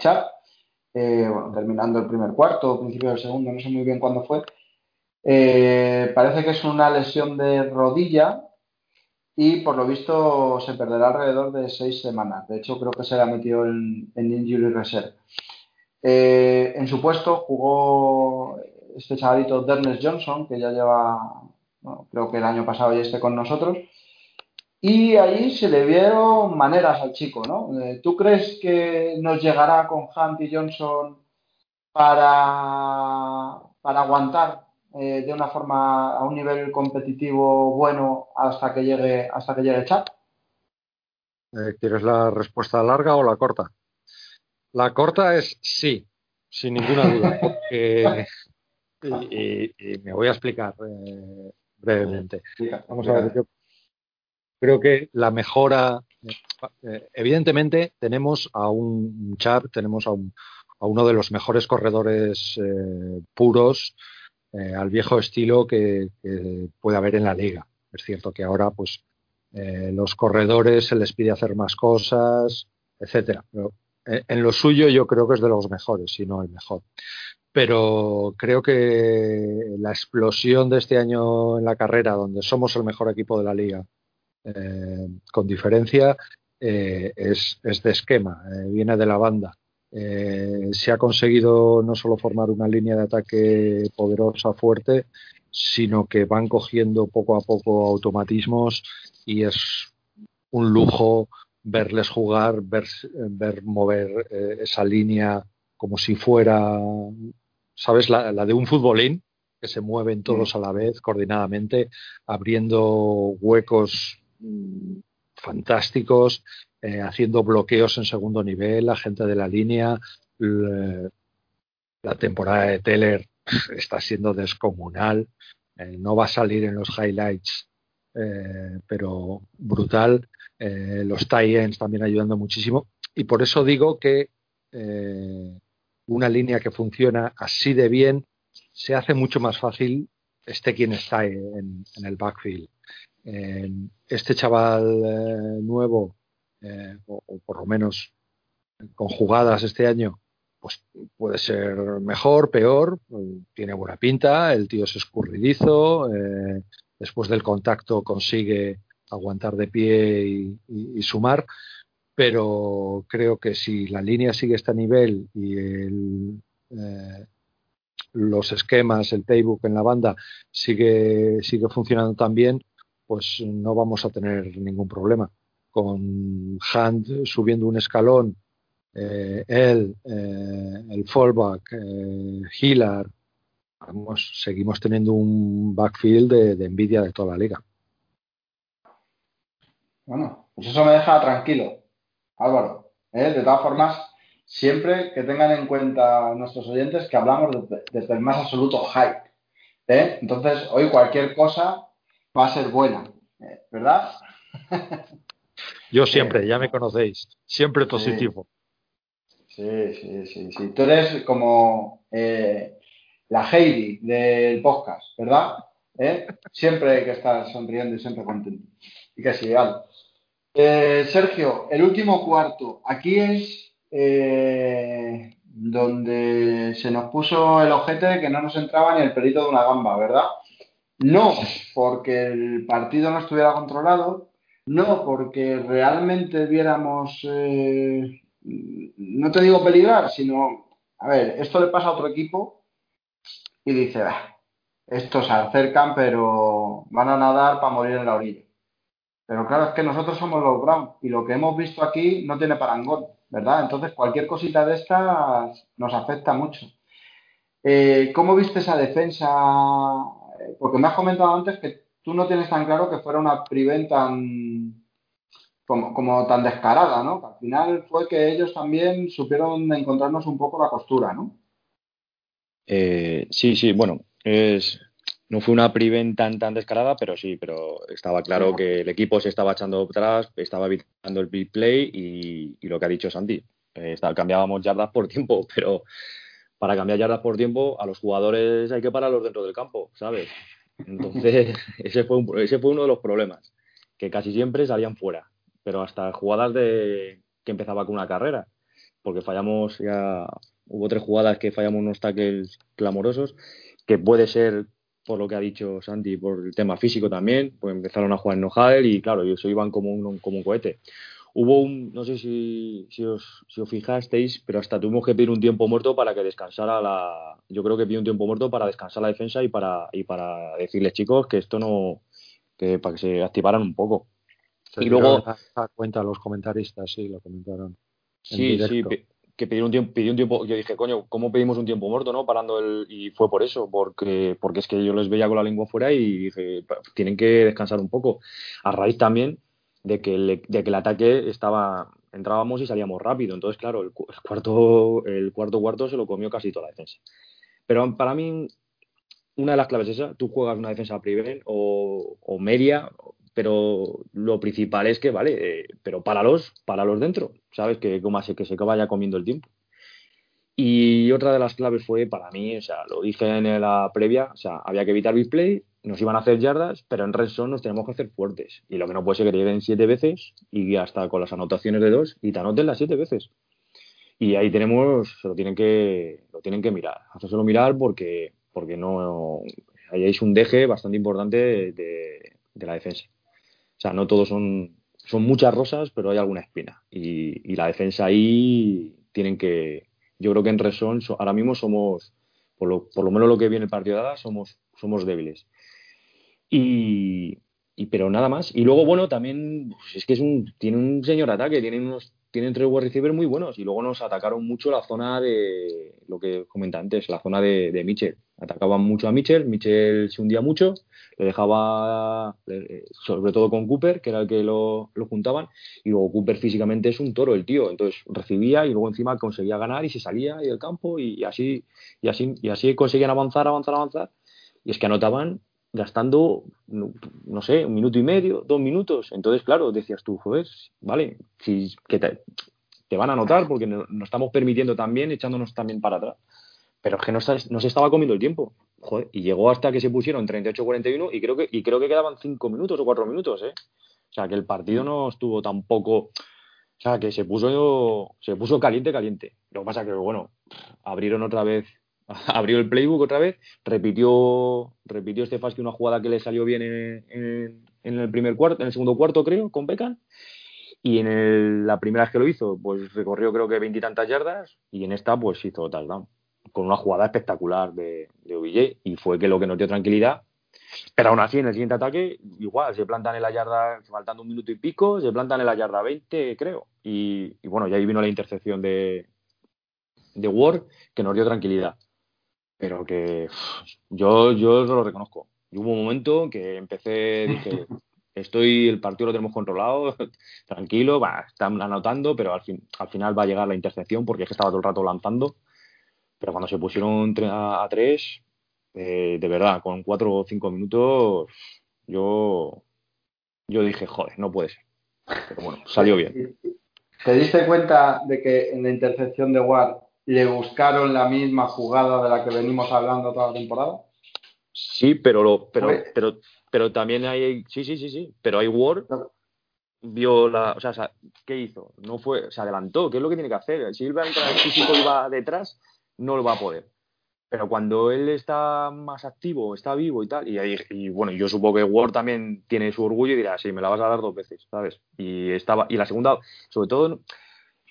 Chubb, bueno, terminando el primer cuarto, principio del segundo, no sé muy bien cuándo fue. parece que es una lesión de rodilla y por lo visto se perderá alrededor de seis semanas. De hecho, creo que se le ha metido en, Injury Reserve. Eh, en su puesto jugó este chavalito Dernes Johnson, que ya lleva, creo que el año pasado ya esté con nosotros. Y ahí se le vieron maneras al chico, ¿no? Eh, ¿Tú crees que nos llegará con Hunt y Johnson para, para aguantar eh, de una forma a un nivel competitivo bueno hasta que llegue hasta que llegue Chat? Eh, ¿Quieres la respuesta larga o la corta? La corta es sí, sin ninguna duda, y, me voy a explicar eh, brevemente. Vamos a ver, yo creo que la mejora, evidentemente tenemos a un Chat, tenemos a, uno de los mejores corredores puros eh, al viejo estilo que, puede haber en la liga. Es cierto que ahora, pues, eh, los corredores se les pide hacer más cosas, etcétera. Pero eh, en lo suyo yo creo que es de los mejores, si no el mejor. Pero creo que la explosión de este año en la carrera, donde somos el mejor equipo de la liga, con diferencia, es, es, de esquema, viene de la banda. Eh, se ha conseguido no solo formar una línea de ataque poderosa, fuerte, sino que van cogiendo poco a poco automatismos y es un lujo verles jugar, ver, ver mover eh, esa línea como si fuera, ¿sabes? La, de un futbolín, que se mueven todos a la vez, coordinadamente, abriendo huecos fantásticos, eh, haciendo bloqueos en segundo nivel, la gente de la línea. La temporada de Teller está siendo descomunal. Eh, no va a salir en los highlights, eh, pero brutal. los tie-ends también ayudando muchísimo. Y por eso digo que una línea que funciona así de bien se hace mucho más fácil esté quien está en, en el backfield. Este chaval nuevo eh, o, por lo menos con jugadas este año, pues puede ser mejor, peor, tiene buena pinta, el tío es escurridizo, eh, después del contacto consigue aguantar de pie y, sumar, pero creo que si la línea sigue este nivel y eh, los esquemas, el playbook en la banda sigue, sigue funcionando tan bien, pues no vamos a tener ningún problema con Hunt subiendo un escalón, eh, él, eh, el fallback, eh, seguimos teniendo un backfield de, envidia de toda la liga. Bueno, pues eso me deja tranquilo, Álvaro. De todas formas, siempre que tengan en cuenta nuestros oyentes que hablamos desde, el más absoluto hype. Entonces, hoy cualquier cosa va a ser buena, ¿verdad? Yo siempre, ya me conocéis, siempre positivo. Sí, sí, sí, sí. Tú eres como eh, la Heidi del podcast, ¿verdad? ¿Eh? Siempre que estás sonriendo y siempre contento. Y que sí, vale. Eh, Sergio, el último cuarto. Aquí es donde se nos puso el ojete de que no nos entraba ni el pelito de una gamba, ¿verdad? No porque el partido no estuviera controlado, no, porque realmente viéramos, eh, no te digo peligrar, sino, a ver, esto le pasa a otro equipo y dice, estos se acercan, pero van a nadar para morir en la orilla. Pero claro, es que nosotros somos los Brown y lo que hemos visto aquí no tiene parangón, ¿verdad? Entonces cualquier cosita de estas nos afecta mucho. Eh, ¿Cómo viste esa defensa? Porque me has comentado antes que tú no tienes tan claro que fuera una prevent tan como, tan descarada, ¿no? al final fue que ellos también supieron encontrarnos un poco la costura, ¿no? Eh, sí, sí, bueno, es, no fue una prevent tan, tan descarada, pero sí, pero estaba claro que el equipo se estaba echando atrás, estaba evitando el big play y, lo que ha dicho Santi, eh, cambiábamos yardas por tiempo, pero para cambiar yardas por tiempo a los jugadores hay que pararlos dentro del campo, ¿sabes? Entonces, ese fue, uno de los problemas, que casi siempre salían fuera, pero hasta jugadas de que empezaba con una carrera, porque fallamos ya, hubo tres jugadas que fallamos unos tackles clamorosos, que puede ser por lo que ha dicho Santi, por el tema físico también, pues empezaron a jugar en no-huddle y claro, ellos iban como un, como un cohete. Hubo un, no sé si, si, os, si os fijasteis, pero hasta tuvimos que pedir un tiempo muerto para que descansara la. Yo creo que pidió un tiempo muerto para descansar la defensa y para, y para decirles, chicos, que esto no. que para que se activaran un poco. Se Y luego- a- cuenta los comentaristas, sí, lo comentaron. en Sí, sí, directo. que pedir un tiempo, pidió un tiempo, yo dije, coño, ¿cómo pedimos un tiempo muerto, no? Parando el, y fue por eso, porque, porque es que yo les veía con la lengua fuera y dije, "Pa- tienen que descansar un poco. A raíz también de que de que el ataque estaba, entrábamos y salíamos rápido. Entonces, claro, el, cu- el cuarto, el cuarto cuarto se lo comió casi toda la defensa. Pero para mí, una de las claves es esa, tú juegas una defensa prevent o, o media, pero lo principal es que, vale, eh, pero páralos, páralos dentro, ¿sabes? Que, como que se vaya comiendo el tiempo. Y otra de las claves fue para mí, o sea, lo dije en la previa, o sea, había que evitar big play, nos iban a hacer yardas, pero en red zone nos tenemos que hacer fuertes. Y lo que no puede ser que te lleguen siete veces y hasta con las anotaciones de dos y te anoten las siete veces. Y ahí tenemos, se lo tienen que, lo tienen que mirar, hacérselo mirar porque, porque no, ahí un deje bastante importante de, de- la defensa. O sea, no todos son, son muchas rosas, pero hay alguna espina. Y, y la defensa ahí tienen que, yo creo que en Resón so- ahora mismo somos, por lo, por lo menos lo que viene el partido de Dada, somos, somos débiles. Y, pero nada más. Y luego, bueno, también pues es que es un, tiene un señor ataque, tiene unos, tienen tres wide receivers muy buenos. Y luego nos atacaron mucho la zona de lo que comenté antes, la zona de, Mitchell. Atacaban mucho a Mitchell, Mitchell se hundía mucho, le dejaba, le- sobre todo con Cooper, que era el que lo, lo juntaban, y luego Cooper físicamente es un toro el tío, entonces recibía y luego encima conseguía ganar y se salía del campo y, así y así y así conseguían avanzar, avanzar, avanzar, y es que anotaban gastando, no, no sé, un minuto y medio, dos minutos, entonces claro, decías tú, joder, vale, si que te, van a anotar porque no- nos estamos permitiendo también, echándonos también para atrás, pero es que no, no se estaba comiendo el tiempo. Joder, y llegó hasta que se pusieron 38-41 y creo que y creo que quedaban 5 minutos o 4 minutos, ¿eh? O sea, que el partido no estuvo tampoco, o sea, que se puso se puso caliente caliente. Lo que pasa que bueno, abrieron otra vez abrió el playbook otra vez, repitió repitió Stefanski una jugada que le salió bien en, en- el primer cuarto, en el segundo cuarto creo, con Beckham. Y en el- la primera vez que lo hizo, pues recorrió creo que veintitantas yardas y en esta pues hizo touchdown con una jugada espectacular de, de OBJ y fue que lo que nos dio tranquilidad. Pero aún así, en el siguiente ataque, igual, se plantan en la yarda, faltando un minuto y pico, se plantan en la yarda 20, creo. Y, bueno, y ahí vino la intercepción de, de Ward, que nos dio tranquilidad. Pero que uf, yo, yo lo reconozco. Y hubo un momento que empecé, dije, estoy, el partido lo tenemos controlado, tranquilo, va, están anotando, pero al, fin, al final va a llegar la intercepción porque es que estaba todo el rato lanzando. Pero cuando se pusieron a, a tres, eh, de verdad, con cuatro o cinco minutos, yo, yo dije, joder, no puede ser. Pero bueno, salió bien. ¿Te diste cuenta de que en la intercepción de Ward le buscaron la misma jugada de la que venimos hablando toda la temporada? Sí, pero lo, pero, pero, pero también hay, sí, sí, sí, sí, pero hay Ward vio la, o sea, ¿qué hizo? No fue, se adelantó, ¿qué es lo que tiene que hacer? Si él va a entrar físico y va detrás, no lo va a poder. Pero cuando él está más activo, está vivo y tal, y, ahí- y bueno, yo supongo que Ward también tiene su orgullo y dirá, sí, me la vas a dar dos veces, ¿sabes? Y estaba, y la segunda, sobre todo,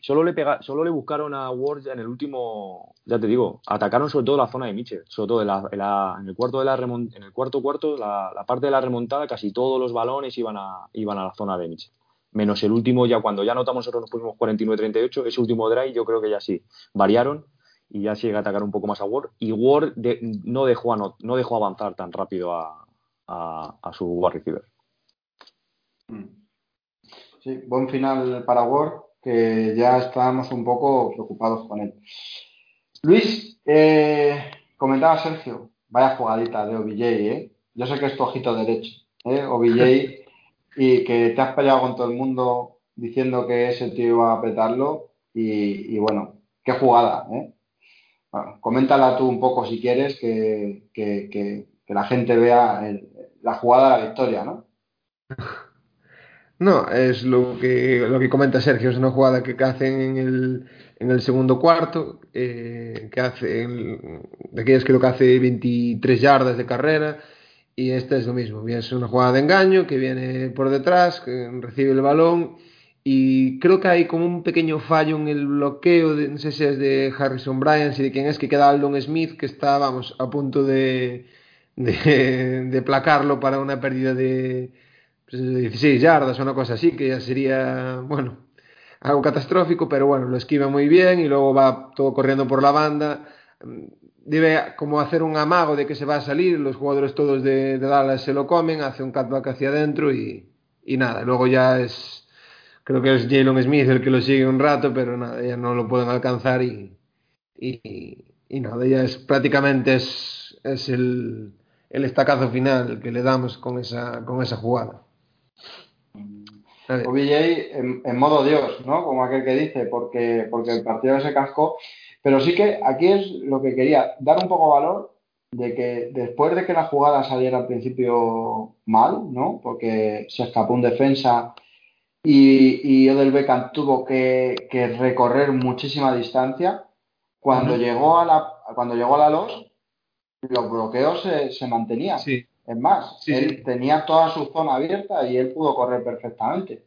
solo le solo le buscaron a Ward en el último, ya te digo, atacaron sobre todo la zona de Mitchell, sobre todo en, el cuarto de la en el cuarto cuarto, la, parte de la remontada, casi todos los balones iban a, iban a la zona de Mitchell. Menos el último, ya cuando ya notamos nosotros nos pusimos 49-38, ese último drive yo creo que ya sí, variaron y ya se llega a atacar un poco más a Ward. Y Ward no, dejó no dejó avanzar tan rápido a, a, su wide. Mm. Sí, buen final para Ward, que ya estábamos un poco preocupados con él. Luis, eh, comentaba Sergio, vaya jugadita de OBJ, ¿eh? Yo sé que es tu ojito derecho, ¿eh? OBJ, y que te has peleado con todo el mundo diciendo que ese tío iba a petarlo, y, y bueno, qué jugada, ¿eh? Bueno, coméntala tú un poco si quieres, que, que, que, que la gente vea el- la jugada de la victoria, ¿no? No, es lo que, lo que comenta Sergio, es una jugada que hacen en el, en el segundo cuarto, eh, que hace, de aquellas creo que hace 23 yardas de carrera, y esta es lo mismo, es una jugada de engaño que viene por detrás, que recibe el balón, y creo que hay como un pequeño fallo en el bloqueo, de, no sé si es de Harrison Bryant, y de quién es, que queda Aldon Smith, que está, vamos, a punto de, de, de placarlo para una pérdida de 16 yardas o una cosa así, que ya sería, bueno, algo catastrófico, pero bueno, lo esquiva muy bien y luego va todo corriendo por la banda. Mm, Debe como hacer un amago de que se va a salir, los jugadores todos de, Dallas se lo comen, hace un cutback hacia adentro y, nada, luego ya es, creo que es Jalen Smith el que lo sigue un rato, pero nada, ya no lo pueden alcanzar y nada, ya es prácticamente es, es el, el estacazo final que le damos con esa, con esa jugada. OBJ en, en modo Dios, ¿no? Como aquel que dice, porque, porque el partido se cascó. Pero sí que aquí es lo que quería, dar un poco valor de que después de que la jugada saliera al principio mal, ¿no? Porque se escapó un defensa y, y Odell Beckham tuvo que, que recorrer muchísima distancia. Cuando llegó a la, cuando llegó a la LOS, los bloqueos se, se mantenían. Sí, Es más, Sí, él sí. tenía toda su zona abierta y él pudo correr perfectamente.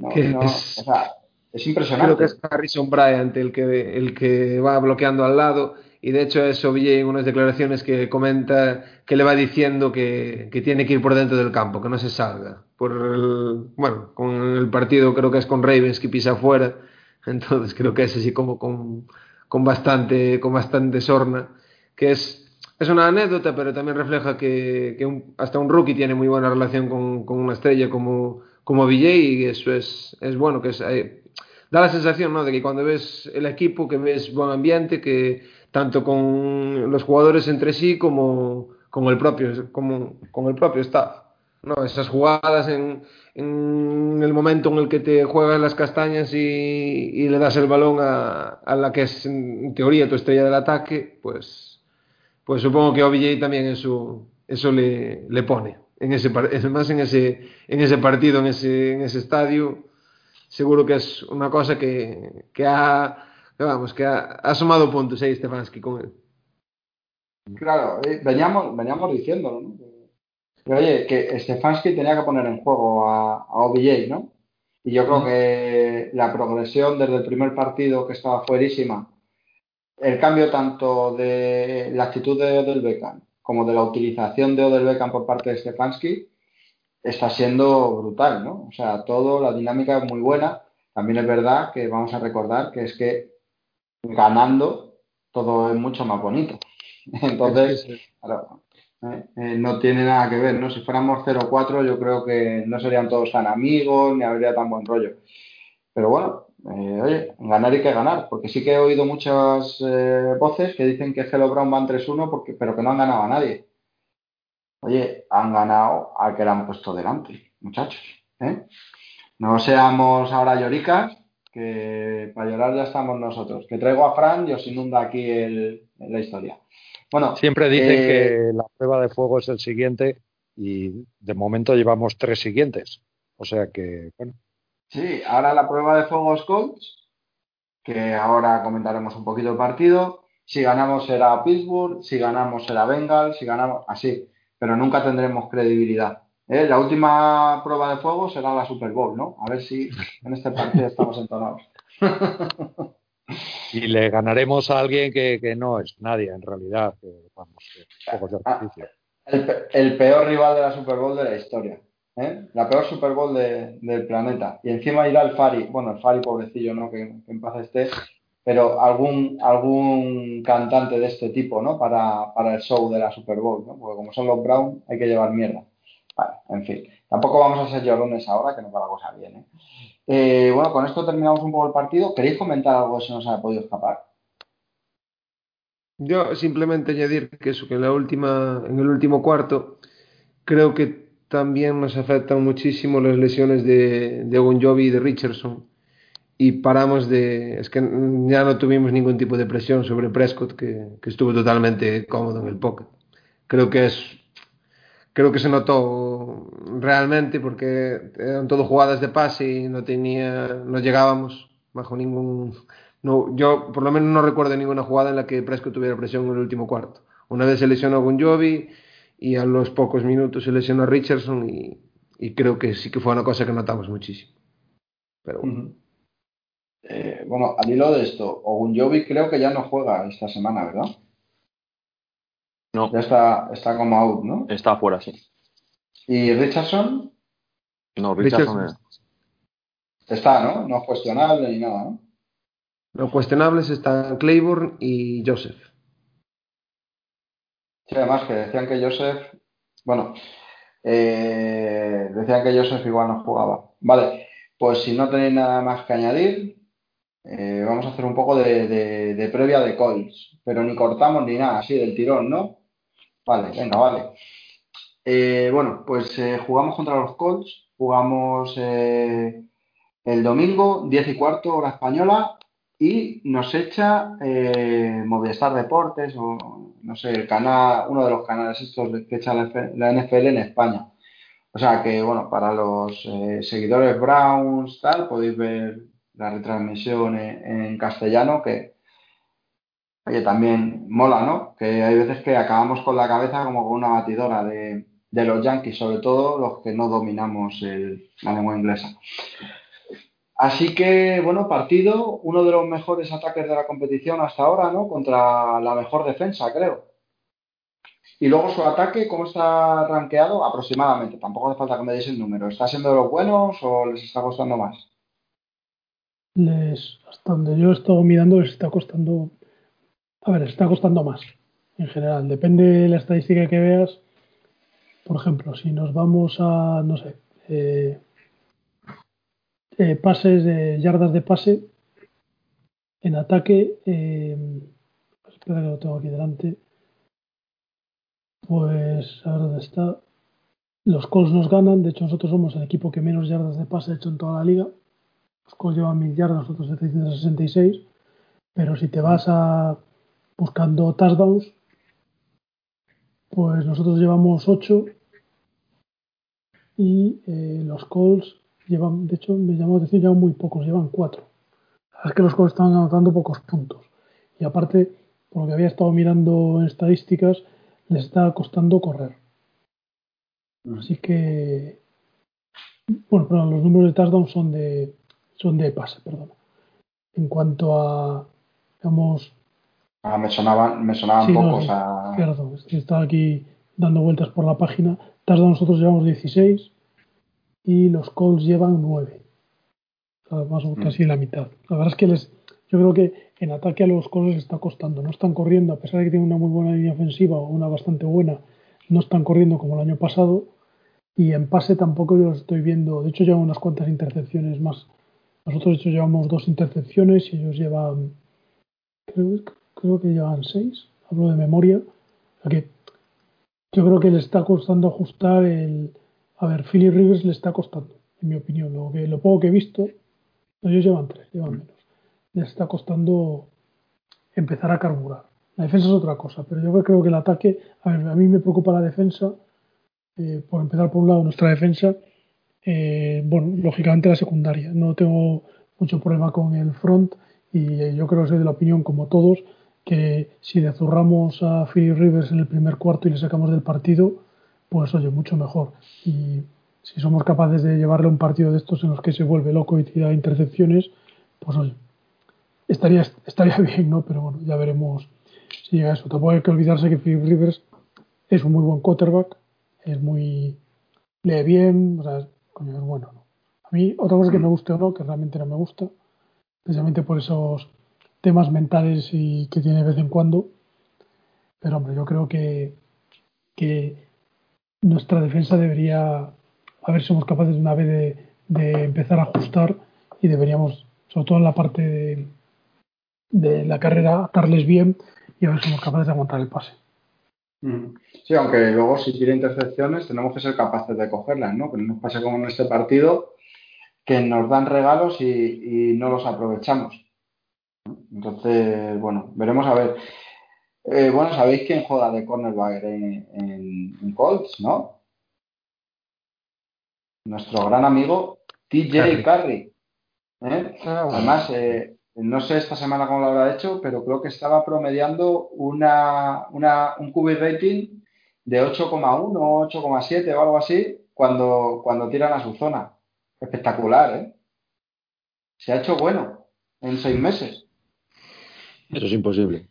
No, es- o sea, es impresionante. creo que es Harrison Bryant el que, el que va bloqueando al lado y de hecho es OBJ en unas declaraciones que comenta que le va diciendo que, que tiene que ir por dentro del campo, que no se salga. Por el, bueno, con el partido creo que es con Ravens que pisa afuera, entonces creo que es así como con, con bastante con bastante sorna, que es es una anécdota, pero también refleja que, que un- hasta un rookie tiene muy buena relación con, con una estrella como, como OBJ y eso es, es bueno, que es, eh, da la sensación ¿no? de que cuando ves el equipo, que ves buen ambiente, que tanto con los jugadores entre sí como con el propio, como, con el propio staff. ¿no? Esas jugadas en, en el momento en el que te juegas las castañas y, y le das el balón a, a la que es en teoría tu estrella del ataque, pues, pues supongo que OBJ también eso, eso le, le pone. En ese, más en ese, en ese partido, en ese, en ese estadio, seguro que es una cosa que, que ha, que vamos, que ha, ha sumado puntos ahí Stefanski con él. Claro, eh, veníamos, veníamos diciéndolo, ¿no? Que, oye, que Stefanski tenía que poner en juego a, a OBJ, ¿no? Y yo creo que la progresión desde el primer partido que estaba fuerísima, el cambio tanto de la actitud de Odell Beckham como de la utilización de Odell Beckham por parte de Stefanski, está siendo brutal, ¿no? O sea, todo, la dinámica es muy buena. También es verdad que vamos a recordar que es que ganando todo es mucho más bonito. Entonces, claro, eh, eh, no tiene nada que ver, ¿no? Si fuéramos 0-4, yo creo que no serían todos tan amigos ni habría tan buen rollo. Pero bueno, eh, oye, ganar hay que ganar, porque sí que he oído muchas eh, voces que dicen que Hello Brown van 3-1, porque, pero que no han ganado a nadie. Oye, han ganado al que le han puesto delante, muchachos. ¿eh? No seamos ahora lloricas, que para llorar ya estamos nosotros. Que traigo a Fran y os inunda aquí el, la historia. Bueno, Siempre dicen que la prueba de fuego es el siguiente y de momento llevamos tres siguientes. O sea que, bueno, Sí, ahora la prueba de fuego es Colts, que ahora comentaremos un poquito el partido. Si ganamos será Pittsburgh, si ganamos será Bengals, si ganamos así, pero nunca tendremos credibilidad. ¿eh? La última prueba de fuego será la Super Bowl, ¿no? A ver si en este partido estamos entonados. y le ganaremos a alguien que, que no es nadie en realidad. Que, vamos, que fuegos de artificio. El, pe- el peor rival de la Super Bowl de la historia. ¿Eh? La peor Super Bowl de- del planeta. Y encima irá el Fari. Bueno, el Fari, pobrecillo, ¿no? Que, que en paz esté. Pero algún, algún cantante de este tipo, ¿no? Para, para el show de la Super Bowl, ¿no? Porque como son los Brown, hay que llevar mierda. En fin. Tampoco vamos a ser llorones ahora, que nos va la cosa bien, ¿eh? Eh, bueno, con esto terminamos un poco el partido. ¿Queréis comentar algo si nos ha podido escapar? Yo simplemente añadir que eso, que en la última, en el último cuarto, creo que también nos afectan muchísimo las lesiones de, de Bon Jovi y de Richardson. Y paramos de. Es que ya no tuvimos ningún tipo de presión sobre Prescott, que, que estuvo totalmente cómodo en el pocket. Creo que es creo que se notó realmente porque eran todo jugadas de pase y no tenía, no llegábamos bajo ningún, no, yo por lo menos no recuerdo ninguna jugada en la que Prescott tuviera presión en el último cuarto. Una vez se lesionó Gunjovi y a los pocos minutos se lesionó Richardson y, y creo que sí que fue una cosa que notamos muchísimo. Pero bueno. Eh, bueno, al hilo de esto, Ogunjovi creo que ya no juega esta semana, ¿verdad? No, Ya está, está como out, ¿no? está afuera, sí. Y Richardson No, Richardson, Richardson. está, ¿no? No es cuestionable ni nada, ¿no? Los cuestionables están Claiborne y Joseph. Sí, además que decían que Joseph, bueno, eh, decían que Joseph igual no jugaba. Vale, pues si no tenéis nada más que añadir, eh, vamos a hacer un poco de, de- previa de Colts, pero ni cortamos ni nada, así del tirón, ¿no? Vale, venga, vale. Eh, bueno, pues jugamos contra los Colts, jugamos el domingo, 10 y cuarto, hora española, y nos echa eh, Movistar Deportes o no sé, el canal, uno de los canales estos que echa la, NFL en España. O sea que, bueno, para los eh, seguidores Browns, tal, podéis ver la retransmisión en, en castellano, que, oye, también mola, ¿no? Que hay veces que acabamos con la cabeza como con una batidora de, de los Yankees, sobre todo los que no dominamos el- la lengua inglesa. Así que, bueno, partido, uno de los mejores ataques de la competición hasta ahora, ¿no? Contra la mejor defensa, creo. Y luego su ataque, ¿cómo está rankeado? Aproximadamente. Tampoco hace falta que me deis el número. ¿Está siendo de los buenos o les está costando más? Les, hasta donde yo he estado mirando, les está costando. A ver, les está costando más. En general, depende de la estadística que veas. Por ejemplo, si nos vamos a, no sé, eh, eh, pases de yardas de pase en ataque. eh, espera que lo tengo aquí delante. Pues a ver dónde está. Los Colts nos ganan. De hecho, nosotros somos el equipo que menos yardas de pase ha hecho en toda la liga. Los Colts llevan 1000 yardas, nosotros 766. Pero si te vas a buscando touchdowns, pues nosotros llevamos 8 y eh, los Colts llevan, de hecho, me llamó la atención, llevan muy pocos, llevan 4. Es que los Colts están anotando pocos puntos. Y aparte, por lo que había estado mirando en estadísticas, les está costando correr. Así que, bueno, perdón, los números de touchdown son de, son de pase, perdón. En cuanto a, digamos, Ah, me sonaban, me sonaban Sí, pocos a... Cierto, es que estaba aquí dando vueltas por la página. Touchdown nosotros llevamos 16 y los Colts llevan 9. O sea, más o menos Mm. casi la mitad. La verdad es que les, yo creo que en ataque a los Colts les está costando. No están corriendo, a pesar de que tienen una muy buena línea ofensiva o una bastante buena, no están corriendo como el año pasado. Y en pase tampoco yo los estoy viendo. De hecho, llevan unas cuantas intercepciones más. Nosotros, de hecho, llevamos dos intercepciones y ellos llevan, creo, creo que llevan seis. Hablo de memoria. O sea que yo creo que le está costando ajustar el. A ver, Philly Rivers le está costando, en mi opinión. Lo, que, lo poco que he visto, ellos llevan tres, llevan menos. Les está costando empezar a carburar. La defensa es otra cosa, pero yo creo que el ataque. A ver, a mí me preocupa la defensa. eh, por empezar por un lado, nuestra defensa. eh, bueno, lógicamente la secundaria. No tengo mucho problema con el front y eh, yo creo que soy de la opinión, como todos, que si le zurramos a Philly Rivers en el primer cuarto y le sacamos del partido, pues oye, mucho mejor. Y si somos capaces de llevarle un partido de estos en los que se vuelve loco y tira intercepciones, pues oye, estaría, estaría bien, ¿no? Pero bueno, ya veremos si llega a eso. Tampoco hay que olvidarse que Philip Rivers es un muy buen quarterback, es muy. lee bien, o sea, coño, es bueno, ¿no? A mí, otra cosa que me guste o no, que realmente no me gusta, precisamente por esos temas mentales y que tiene de vez en cuando. Pero hombre, yo creo que, que nuestra defensa debería, a ver somos capaces de una vez de, de empezar a ajustar y deberíamos, sobre todo en la parte de, de la carrera, atarles bien y a ver si somos capaces de aguantar el pase. Mm. Sí, aunque luego si tira intercepciones tenemos que ser capaces de cogerlas, ¿no? Que no nos pase como en este partido, que nos dan regalos y, y no los aprovechamos. Entonces, bueno, veremos a ver. Eh, bueno, sabéis quién juega de cornerback en, en, en Colts, ¿no? nuestro gran amigo TJ Carry. ¿eh? Ah, Además, eh, no sé esta semana cómo lo habrá hecho, pero creo que estaba promediando una, una, un QB rating de 8,1 o 8,7 o algo así cuando, cuando tiran a su zona. Espectacular, ¿eh? Se ha hecho bueno en seis meses. Eso es imposible.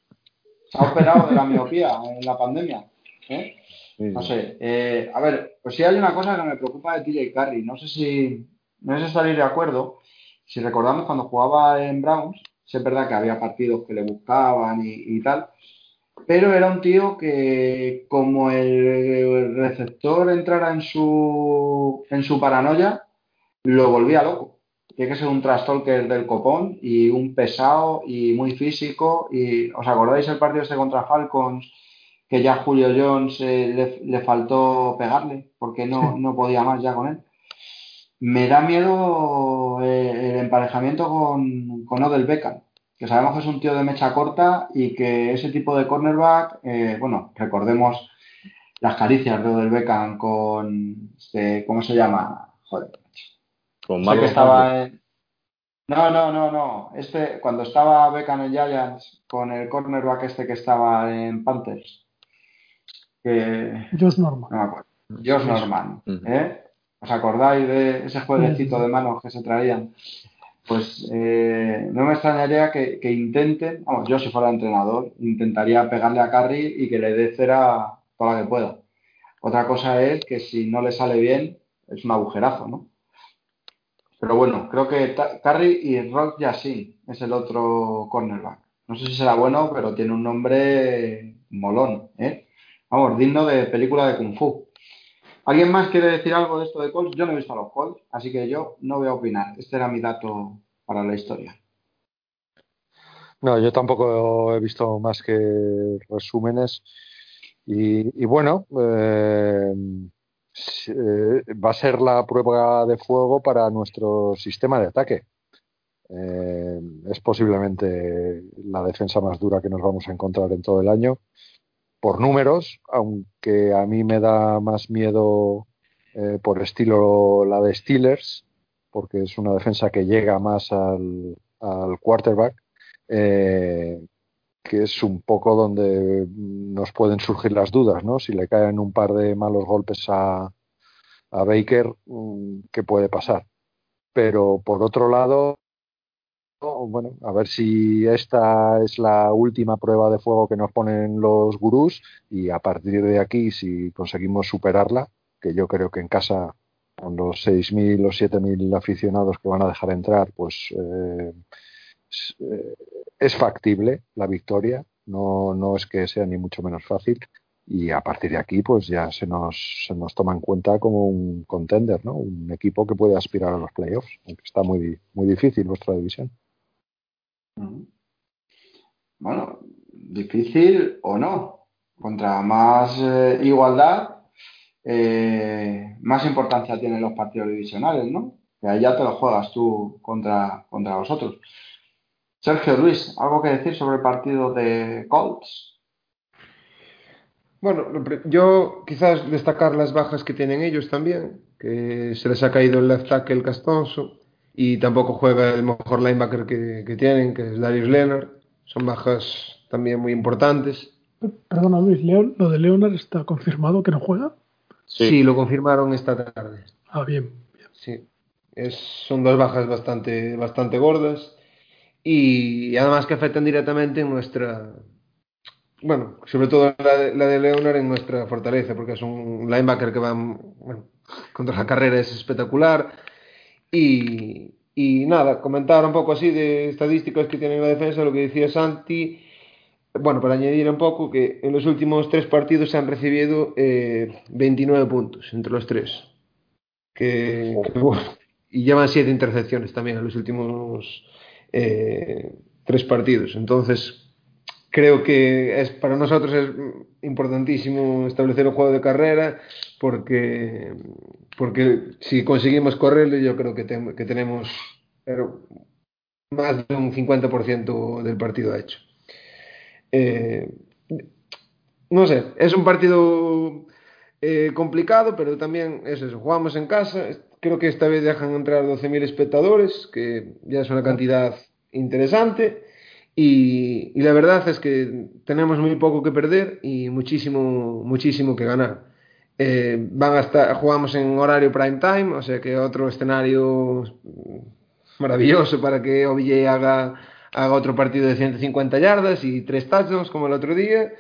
Se ha operado de la miopía en la pandemia. ¿eh? Sí, No sé. eh, a ver, pues sí hay una cosa que me preocupa de TJ Carry. No sé si. No sé si estaréis de acuerdo. Si recordamos cuando jugaba en Browns, sí es verdad que había partidos que le buscaban y, y tal. Pero era un tío que, como el receptor entrara en su, en su paranoia, lo volvía loco. Tiene que ser un trastalker del copón y un pesado y muy físico. Y ¿os acordáis el partido este contra Falcons? que ya Julio Jones eh, le, le faltó pegarle porque no, no podía más ya con él. Me da miedo eh, el emparejamiento con, con Odell Beckham, que sabemos que es un tío de mecha corta y que ese tipo de cornerback, eh, bueno, recordemos las caricias de Odell Beckham con, este, ¿cómo se llama? Joder, Con que estaba en... No, no, no, no. Este, cuando estaba Beckham en Giants con el cornerback este que estaba en Panthers, que Josh Norman. no me acuerdo. Josh Norman. ¿eh? ¿Os acordáis de ese jueguecito de manos que se traían? Pues eh, no me extrañaría que, que intenten, vamos, yo si fuera entrenador, intentaría pegarle a Carry y que le dé cera toda la que pueda. Otra cosa es que si no le sale bien, es un agujerazo, ¿no? Pero bueno, creo que Curry y Rock Yassin es el otro cornerback. No sé si será bueno, pero tiene un nombre molón, ¿eh? Vamos, digno de película de Kung Fu. ¿Alguien más quiere decir algo de esto de Colts? Yo no he visto a los Colts, así que yo no voy a opinar. Este era mi dato para la historia. No, yo tampoco he visto más que resúmenes. Y, y bueno, eh, va a ser la prueba de fuego para nuestro sistema de ataque. Eh, es posiblemente la defensa más dura que nos vamos a encontrar en todo el año por números, aunque a mí me da más miedo eh, por estilo la de Steelers, porque es una defensa que llega más al, al quarterback, eh, que es un poco donde nos pueden surgir las dudas, ¿no? Si le caen un par de malos golpes a, Baker, mm, ¿qué puede pasar? Pero por otro lado, bueno, a ver si esta es la última prueba de fuego que nos ponen los gurús y a partir de aquí, si conseguimos superarla, que yo creo que en casa con los 6.000 o 7.000 aficionados que van a dejar entrar, pues eh, es, factible la victoria, no, no es que sea ni mucho menos fácil y a partir de aquí pues ya se nos, se nos toma en cuenta como un contender, ¿no? un equipo que puede aspirar a los playoffs, aunque está muy, muy difícil nuestra división. Bueno, difícil o no. Contra más eh, igualdad, eh, más importancia tienen los partidos divisionales, ¿no? Que ahí ya te lo juegas tú contra, contra los otros. Sergio Luis, ¿algo que decir sobre el partido de Colts? Bueno, yo quizás destacar las bajas que tienen ellos también, que se les ha caído el left tackle Castonzo y tampoco juega el mejor linebacker que, que tienen, que es Darius Leonard. Son bajas también muy importantes. Perdona, Luis, Leon, lo de Leonard está confirmado que no juega. Sí, Sí. lo confirmaron esta tarde. Ah, bien. bien. Sí, es, son dos bajas bastante, bastante gordas y además que afectan directamente en nuestra, bueno, sobre todo la de, la de Leonard en nuestra fortaleza, porque es un linebacker que va, bueno, contra la carrera es espectacular y, y nada, comentar un poco así de estadísticas que tiene la defensa, lo que decía Santi. Bueno, para añadir un poco que en los últimos tres partidos se han recibido eh, 29 puntos entre los tres. Que, que, bueno, y llevan siete intercepciones también en los últimos eh, tres partidos. Entonces, creo que es para nosotros es importantísimo establecer un juego de carrera porque, porque si conseguimos correrle, yo creo que, te- que tenemos más de un 50% del partido hecho. Eh, no sé, es un partido eh, complicado, pero también es eso. Jugamos en casa, creo que esta vez dejan entrar 12.000 espectadores, que ya es una cantidad interesante. Y, y, la verdad es que tenemos muy poco que perder y muchísimo, muchísimo que ganar. Eh, van a estar, jugamos en horario prime time, o sea que otro escenario maravilloso para que OBJ haga, haga otro partido de 150 yardas y tres touchdowns como el otro día.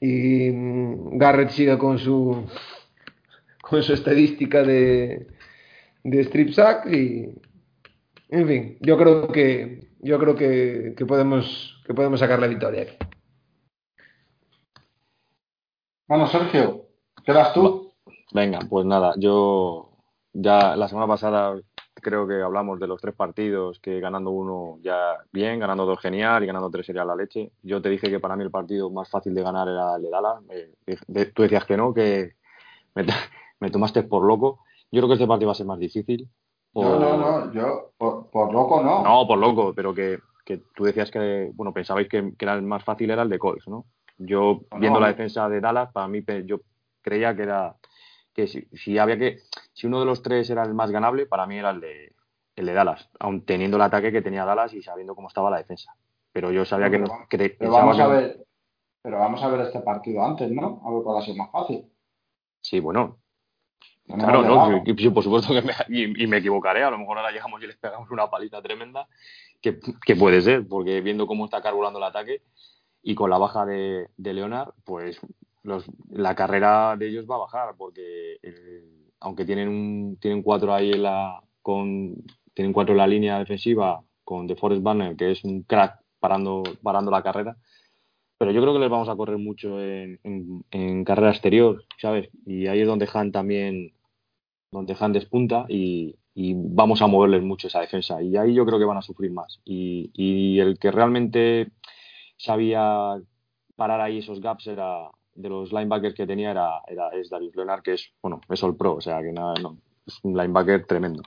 Y mm, Garrett siga con su, con su estadística de, de strip sack y en fin, yo creo que yo creo que, que podemos que podemos sacar la victoria aquí. Bueno, Sergio, ¿qué das tú? Venga, pues nada, yo ya la semana pasada creo que hablamos de los tres partidos, que ganando uno ya bien, ganando dos genial y ganando tres sería la leche. Yo te dije que para mí el partido más fácil de ganar era el de Dallas. Eh, tú decías que no, que me, me tomaste por loco. Yo creo que este partido va a ser más difícil. No, no, no, yo por, por, loco no. No, por loco, pero que, que tú decías que, bueno, pensabais que, que, era el más fácil era el de Colts, ¿no? Yo, no, viendo la defensa de Dallas, para mí, yo creía que era, que si, si, había que, si uno de los tres era el más ganable, para mí era el de, el de Dallas, aun teniendo el ataque que tenía Dallas y sabiendo cómo estaba la defensa. Pero yo sabía pero, que no. Pero, vamos a ver, pero vamos a ver este partido antes, ¿no? A ver cuál ha sido más fácil. Sí, bueno, Claro, no, y, por supuesto que me, y, y, me equivocaré. A lo mejor ahora llegamos y les pegamos una paliza tremenda, que, que puede ser, porque viendo cómo está carburando el ataque y con la baja de, de Leonard, pues los, la carrera de ellos va a bajar, porque el, aunque tienen un, tienen cuatro ahí en la, con, tienen cuatro en la línea defensiva con DeForest Banner, que es un crack parando, parando la carrera, pero yo creo que les vamos a correr mucho en, en, en, carrera exterior, ¿sabes? Y ahí es donde Han también donde Han despunta y, y, vamos a moverles mucho esa defensa. Y ahí yo creo que van a sufrir más. Y, el que realmente sabía parar ahí esos gaps era de los linebackers que tenía era, era es Darius Leonard, que es, bueno, es All Pro, o sea que nada, no, es un linebacker tremendo.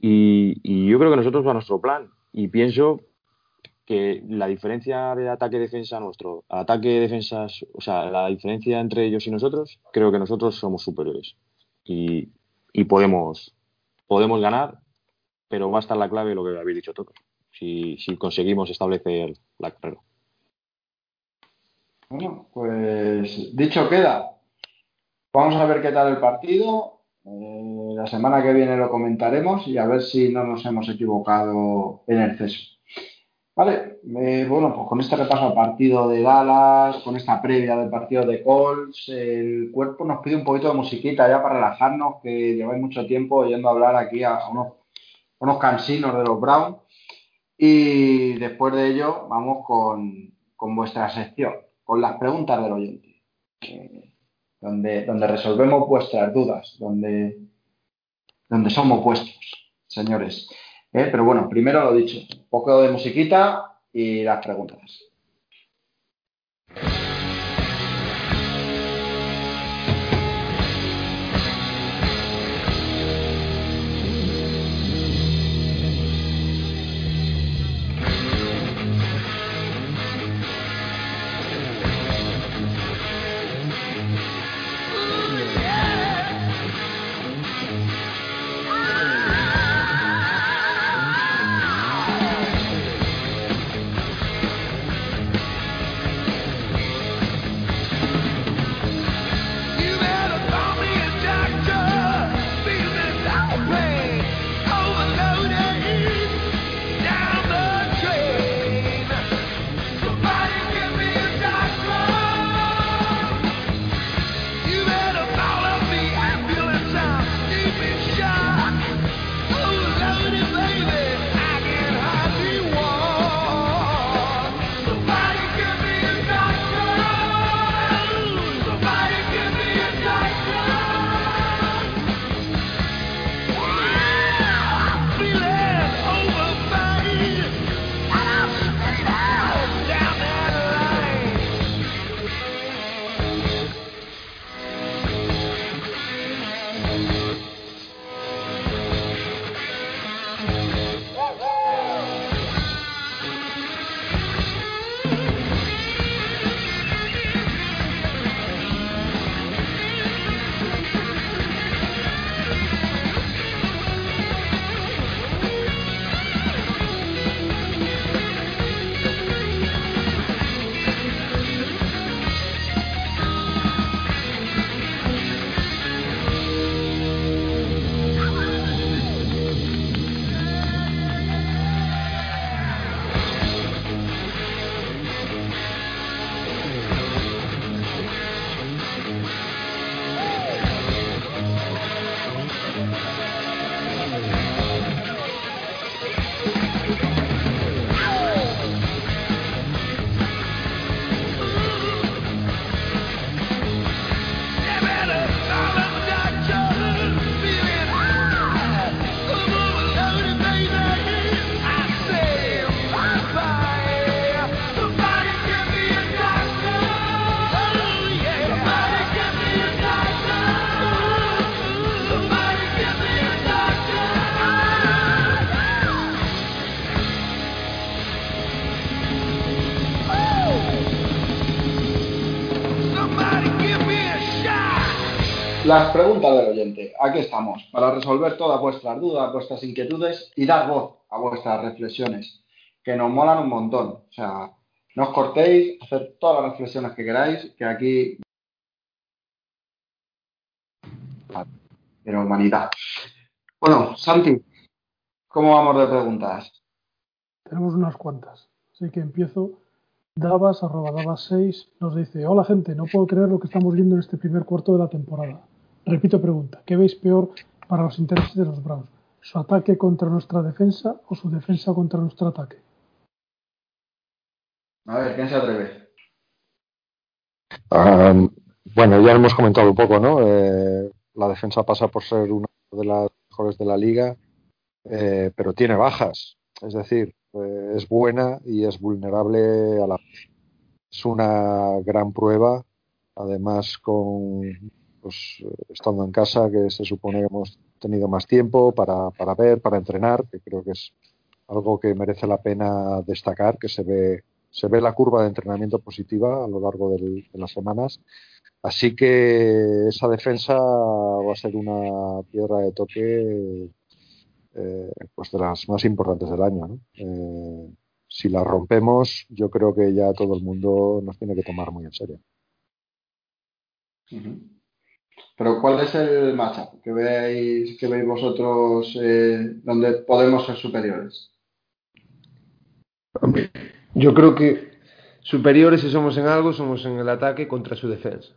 Y, yo creo que nosotros va nuestro plan. Y pienso que la diferencia de ataque-defensa nuestro, ataque-defensas, o sea, la diferencia entre ellos y nosotros, creo que nosotros somos superiores y, y podemos, podemos ganar, pero va a estar la clave lo que habéis dicho todos, si, si conseguimos establecer la carrera. Bueno, pues dicho queda. Vamos a ver qué tal el partido. Eh, la semana que viene lo comentaremos y a ver si no nos hemos equivocado en exceso. Vale, eh, bueno, pues con este repaso al partido de Dallas, con esta previa del partido de Colts, el cuerpo nos pide un poquito de musiquita ya para relajarnos, que lleváis mucho tiempo oyendo hablar aquí a unos, unos cansinos de los Browns. Y después de ello, vamos con, con vuestra sección, con las preguntas del oyente, eh, donde, donde resolvemos vuestras dudas, donde, donde somos vuestros, señores. ¿Eh? Pero bueno, primero lo dicho, un poco de musiquita y las preguntas. Las preguntas del oyente. Aquí estamos, para resolver todas vuestras dudas, vuestras inquietudes y dar voz a vuestras reflexiones, que nos molan un montón. O sea, no os cortéis, hacer todas las reflexiones que queráis, que aquí... La humanidad. Bueno, Santi, ¿cómo vamos de preguntas? Tenemos unas cuantas. Así que empiezo. Davas, arroba Davas6, nos dice, hola gente, no puedo creer lo que estamos viendo en este primer cuarto de la temporada. Repito pregunta, ¿qué veis peor para los intereses de los Browns? ¿Su ataque contra nuestra defensa o su defensa contra nuestro ataque? A ver, ¿quién se atreve? Um, bueno, ya hemos comentado un poco, ¿no? Eh, la defensa pasa por ser una de las mejores de la liga, eh, pero tiene bajas. Es decir, eh, es buena y es vulnerable a la. Es una gran prueba, además con pues estando en casa, que se supone que hemos tenido más tiempo para, para ver, para entrenar, que creo que es algo que merece la pena destacar, que se ve se ve la curva de entrenamiento positiva a lo largo del, de las semanas. Así que esa defensa va a ser una piedra de toque eh, pues de las más importantes del año. ¿no? Eh, si la rompemos, yo creo que ya todo el mundo nos tiene que tomar muy en serio. Pero ¿cuál es el matchup que veis, que veis vosotros eh, donde podemos ser superiores? Yo creo que superiores si somos en algo, somos en el ataque contra su defensa.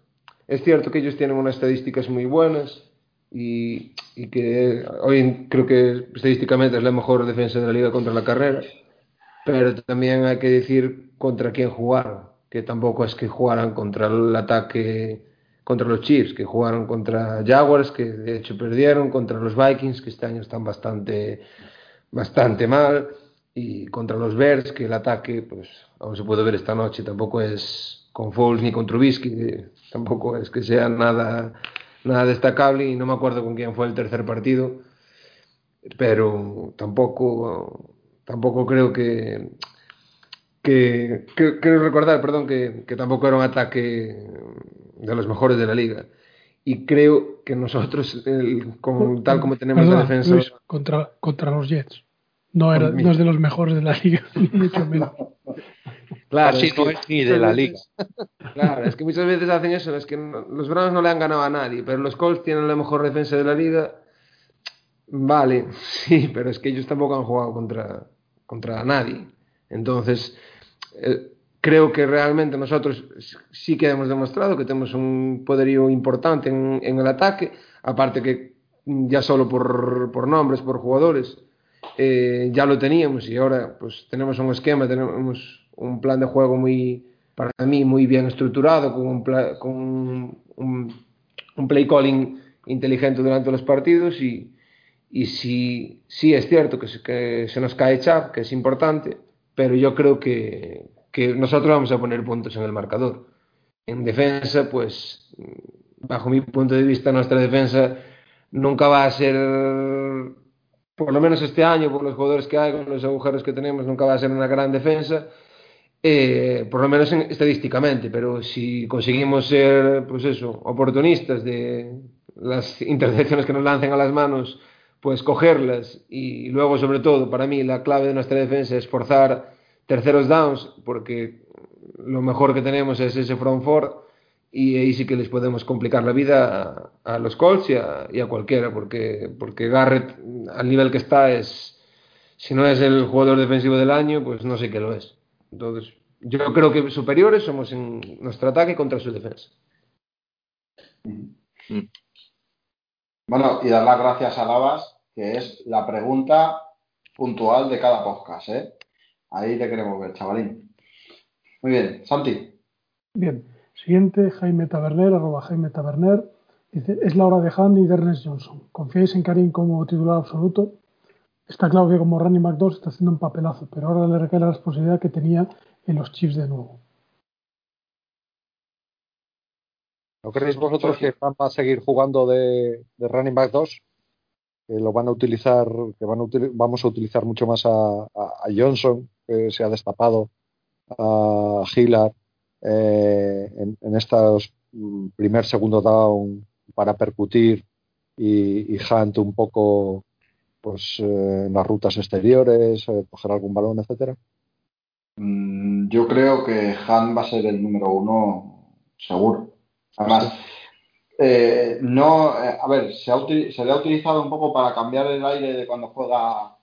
Es cierto que ellos tienen unas estadísticas muy buenas y, y que hoy creo que estadísticamente es la mejor defensa de la liga contra la carrera, pero también hay que decir contra quién jugaron, que tampoco es que jugaran contra el ataque contra los Chiefs, que jugaron contra Jaguars, que de hecho perdieron, contra los Vikings, que este año están bastante, bastante mal, y contra los Bears, que el ataque, pues, aún se puede ver esta noche, tampoco es con Foles ni con Trubisky, tampoco es que sea nada, nada destacable, y no me acuerdo con quién fue el tercer partido, pero tampoco, tampoco creo que, que, recordar, perdón, que, que tampoco era un ataque de los mejores de la liga. Y creo que nosotros, el, con, tal como tenemos Perdona, la defensa. Luis, contra, contra los Jets. No, era, no es de los mejores de la liga, ni mucho menos. Claro, Así es no es ni de la liga. Claro, es que muchas veces hacen eso, es que no- los Browns no le han ganado a nadie, pero los Colts tienen la mejor defensa de la liga. Vale, sí, pero es que ellos tampoco han jugado contra, contra nadie. Entonces, eh, creo que realmente nosotros sí que hemos demostrado que tenemos un poderío importante en, en el ataque, aparte que ya solo por, por nombres, por jugadores, eh, ya lo teníamos y ahora pues tenemos un esquema, tenemos un plan de juego muy, para mí, muy bien estructurado, con un, pla- con un, un- un play calling inteligente durante los partidos y, y sí, sí es cierto que se, que se nos cae Chap, que es importante, pero yo creo que, que nosotros vamos a poner puntos en el marcador. En defensa, pues, bajo mi punto de vista, nuestra defensa nunca va a ser, por lo menos este año, por los jugadores que hay, con los agujeros que tenemos, nunca va a ser una gran defensa. Eh, por lo menos en- estadísticamente, pero si conseguimos ser, pues eso, oportunistas de las intercepciones que nos lancen a las manos, pues cogerlas y luego, sobre todo, para mí la clave de nuestra defensa es forzar terceros downs, porque lo mejor que tenemos es ese front four y ahí sí que les podemos complicar la vida a, a los Colts y a, y a cualquiera, porque, porque Garrett, al nivel que está, es si no es el jugador defensivo del año, pues no sé qué lo es. Entonces, yo creo que superiores somos en nuestro ataque contra su defensa. Bueno, y dar las gracias a Lavas, que es la pregunta puntual de cada podcast, ¿eh? Ahí te queremos ver, chavalín. Muy bien, Santi. Bien, siguiente, Jaime Taberner, arroba Jaime Taberner. Dice, es la hora de Han y de Ernest Johnson. ¿Confiáis en Karim como titular absoluto? Está claro que como back 2 está haciendo un papelazo, pero ahora le recae la responsabilidad que tenía en los Chiefs de nuevo. ¿No creéis vosotros que van a seguir jugando de, de running back 2? Que lo van a utilizar, que van a util- vamos a utilizar mucho más a, a- a Johnson, que se ha destapado, a Hillard, eh, en, en estos mm, primer, segundo down, para percutir y, y Hunt un poco pues eh, en las rutas exteriores, eh, coger algún balón, etcétera? Mm, yo creo que Han va a ser el número uno seguro. Además, eh, no, eh, a ver, se, ha se le ha utilizado un poco para cambiar el aire de cuando juega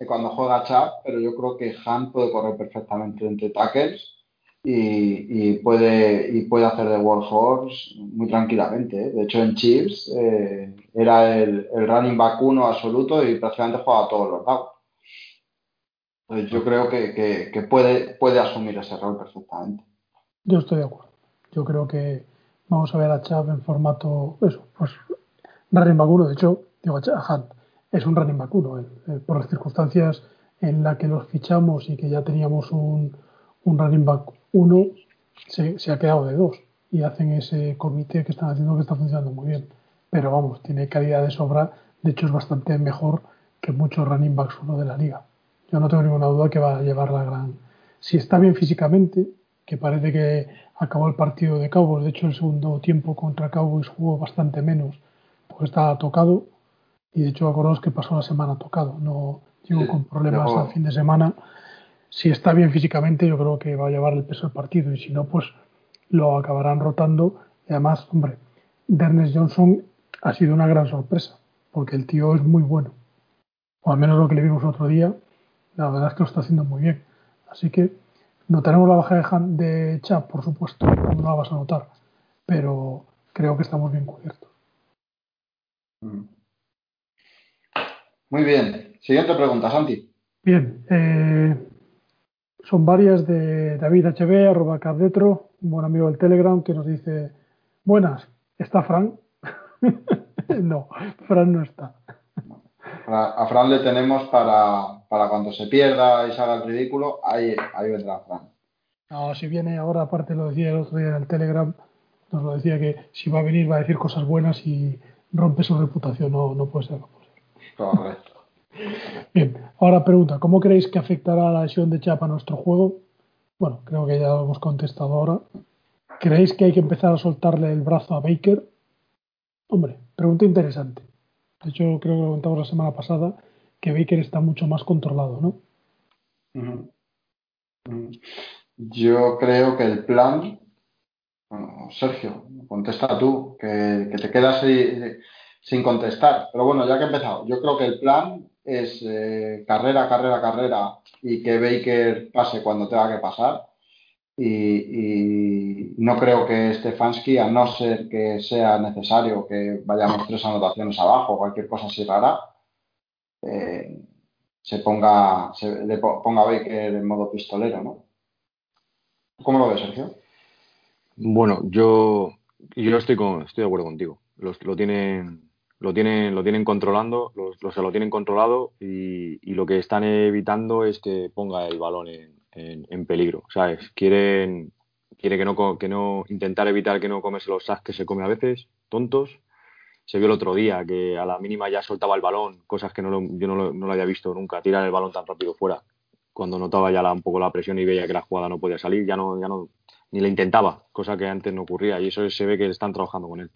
de cuando juega Chap, pero yo creo que Han puede correr perfectamente entre tackles y, puede hacer de Warhorse muy tranquilamente. ¿eh? De hecho, en Chiefs eh, era el, running back uno absoluto y prácticamente juega a todos los lados. Entonces yo creo que, que- que puede, asumir ese rol perfectamente. Yo estoy de acuerdo. Yo creo que vamos a ver a Chav en formato, eso, pues running back 1. De hecho, digo, a Hunt es un running back 1. él, eh, por las circunstancias en las que los fichamos y que ya teníamos un, un running back 1, se, ha quedado de dos. Y hacen ese comité que están haciendo que está funcionando muy bien. Pero vamos, tiene calidad de sobra. De hecho, es bastante mejor que muchos running backs 1 de la liga. Yo no tengo ninguna duda que va a llevar la gran. Si está bien físicamente, que parece que acabó el partido de Cowboys, de hecho el segundo tiempo contra Cowboys jugó bastante menos porque estaba tocado y de hecho acordaos que pasó la semana tocado, no llegó con problemas al fin de semana. Si está bien físicamente yo creo que va a llevar el peso del partido y si no pues lo acabarán rotando y además, hombre, Dernes Johnson ha sido una gran sorpresa porque el tío es muy bueno o al menos lo que le vimos otro día, la verdad es que lo está haciendo muy bien. Así que notaremos la baja de, Han- de Chap, por supuesto, no la vas a notar, pero creo que estamos bien cubiertos. Mm. Muy bien. Siguiente pregunta, Santi. Bien, eh, son varias de David HB, arroba cardetro, un buen amigo del Telegram, que nos dice, buenas, ¿está Fran? no, Fran no está. A Fran le tenemos para, para cuando se pierda y se haga el ridículo, ahí, ahí vendrá Fran. No, si viene ahora, aparte lo decía el otro día en el Telegram, nos lo decía que si va a venir va a decir cosas buenas y rompe su reputación, no, no puede ser. Correcto. Bien, ahora pregunta, ¿cómo creéis que afectará la lesión de Chapa a nuestro juego? Bueno, creo que ya lo hemos contestado ahora. ¿Creéis que hay que empezar a soltarle el brazo a Baker? Hombre, pregunta interesante. De hecho, creo que lo comentamos la semana pasada, que Baker está mucho más controlado, ¿no? Yo creo que el plan, bueno, Sergio, contesta tú, que, que te quedas ahí sin contestar. Pero bueno, ya que he empezado, yo creo que el plan es eh, carrera, carrera, carrera y que Baker pase cuando tenga que pasar. Y, no creo que Stefanski, a no ser que sea necesario que vayamos tres anotaciones abajo cualquier cosa así rara, eh, se ponga, se le po- ponga Baker en modo pistolero, ¿no? ¿Cómo lo ves, Sergio? Bueno, yo, yo estoy, con, estoy de acuerdo contigo. Lo tienen, lo tienen, lo tienen controlando, los, los- lo tienen controlado y, y lo que están evitando es que ponga el balón en, en- en peligro, ¿sabes? Quieren, quiere que no, que no, intentar evitar que no comerse los sacks que se come a veces, tontos. Se vio el otro día que a la mínima ya soltaba el balón, cosas que no lo- yo no lo, no lo había visto nunca, tirar el balón tan rápido fuera. Cuando notaba ya un poco la presión y veía que la jugada no podía salir, ya no, ya no, ni le intentaba, cosa que antes no ocurría y eso se ve que están trabajando con él.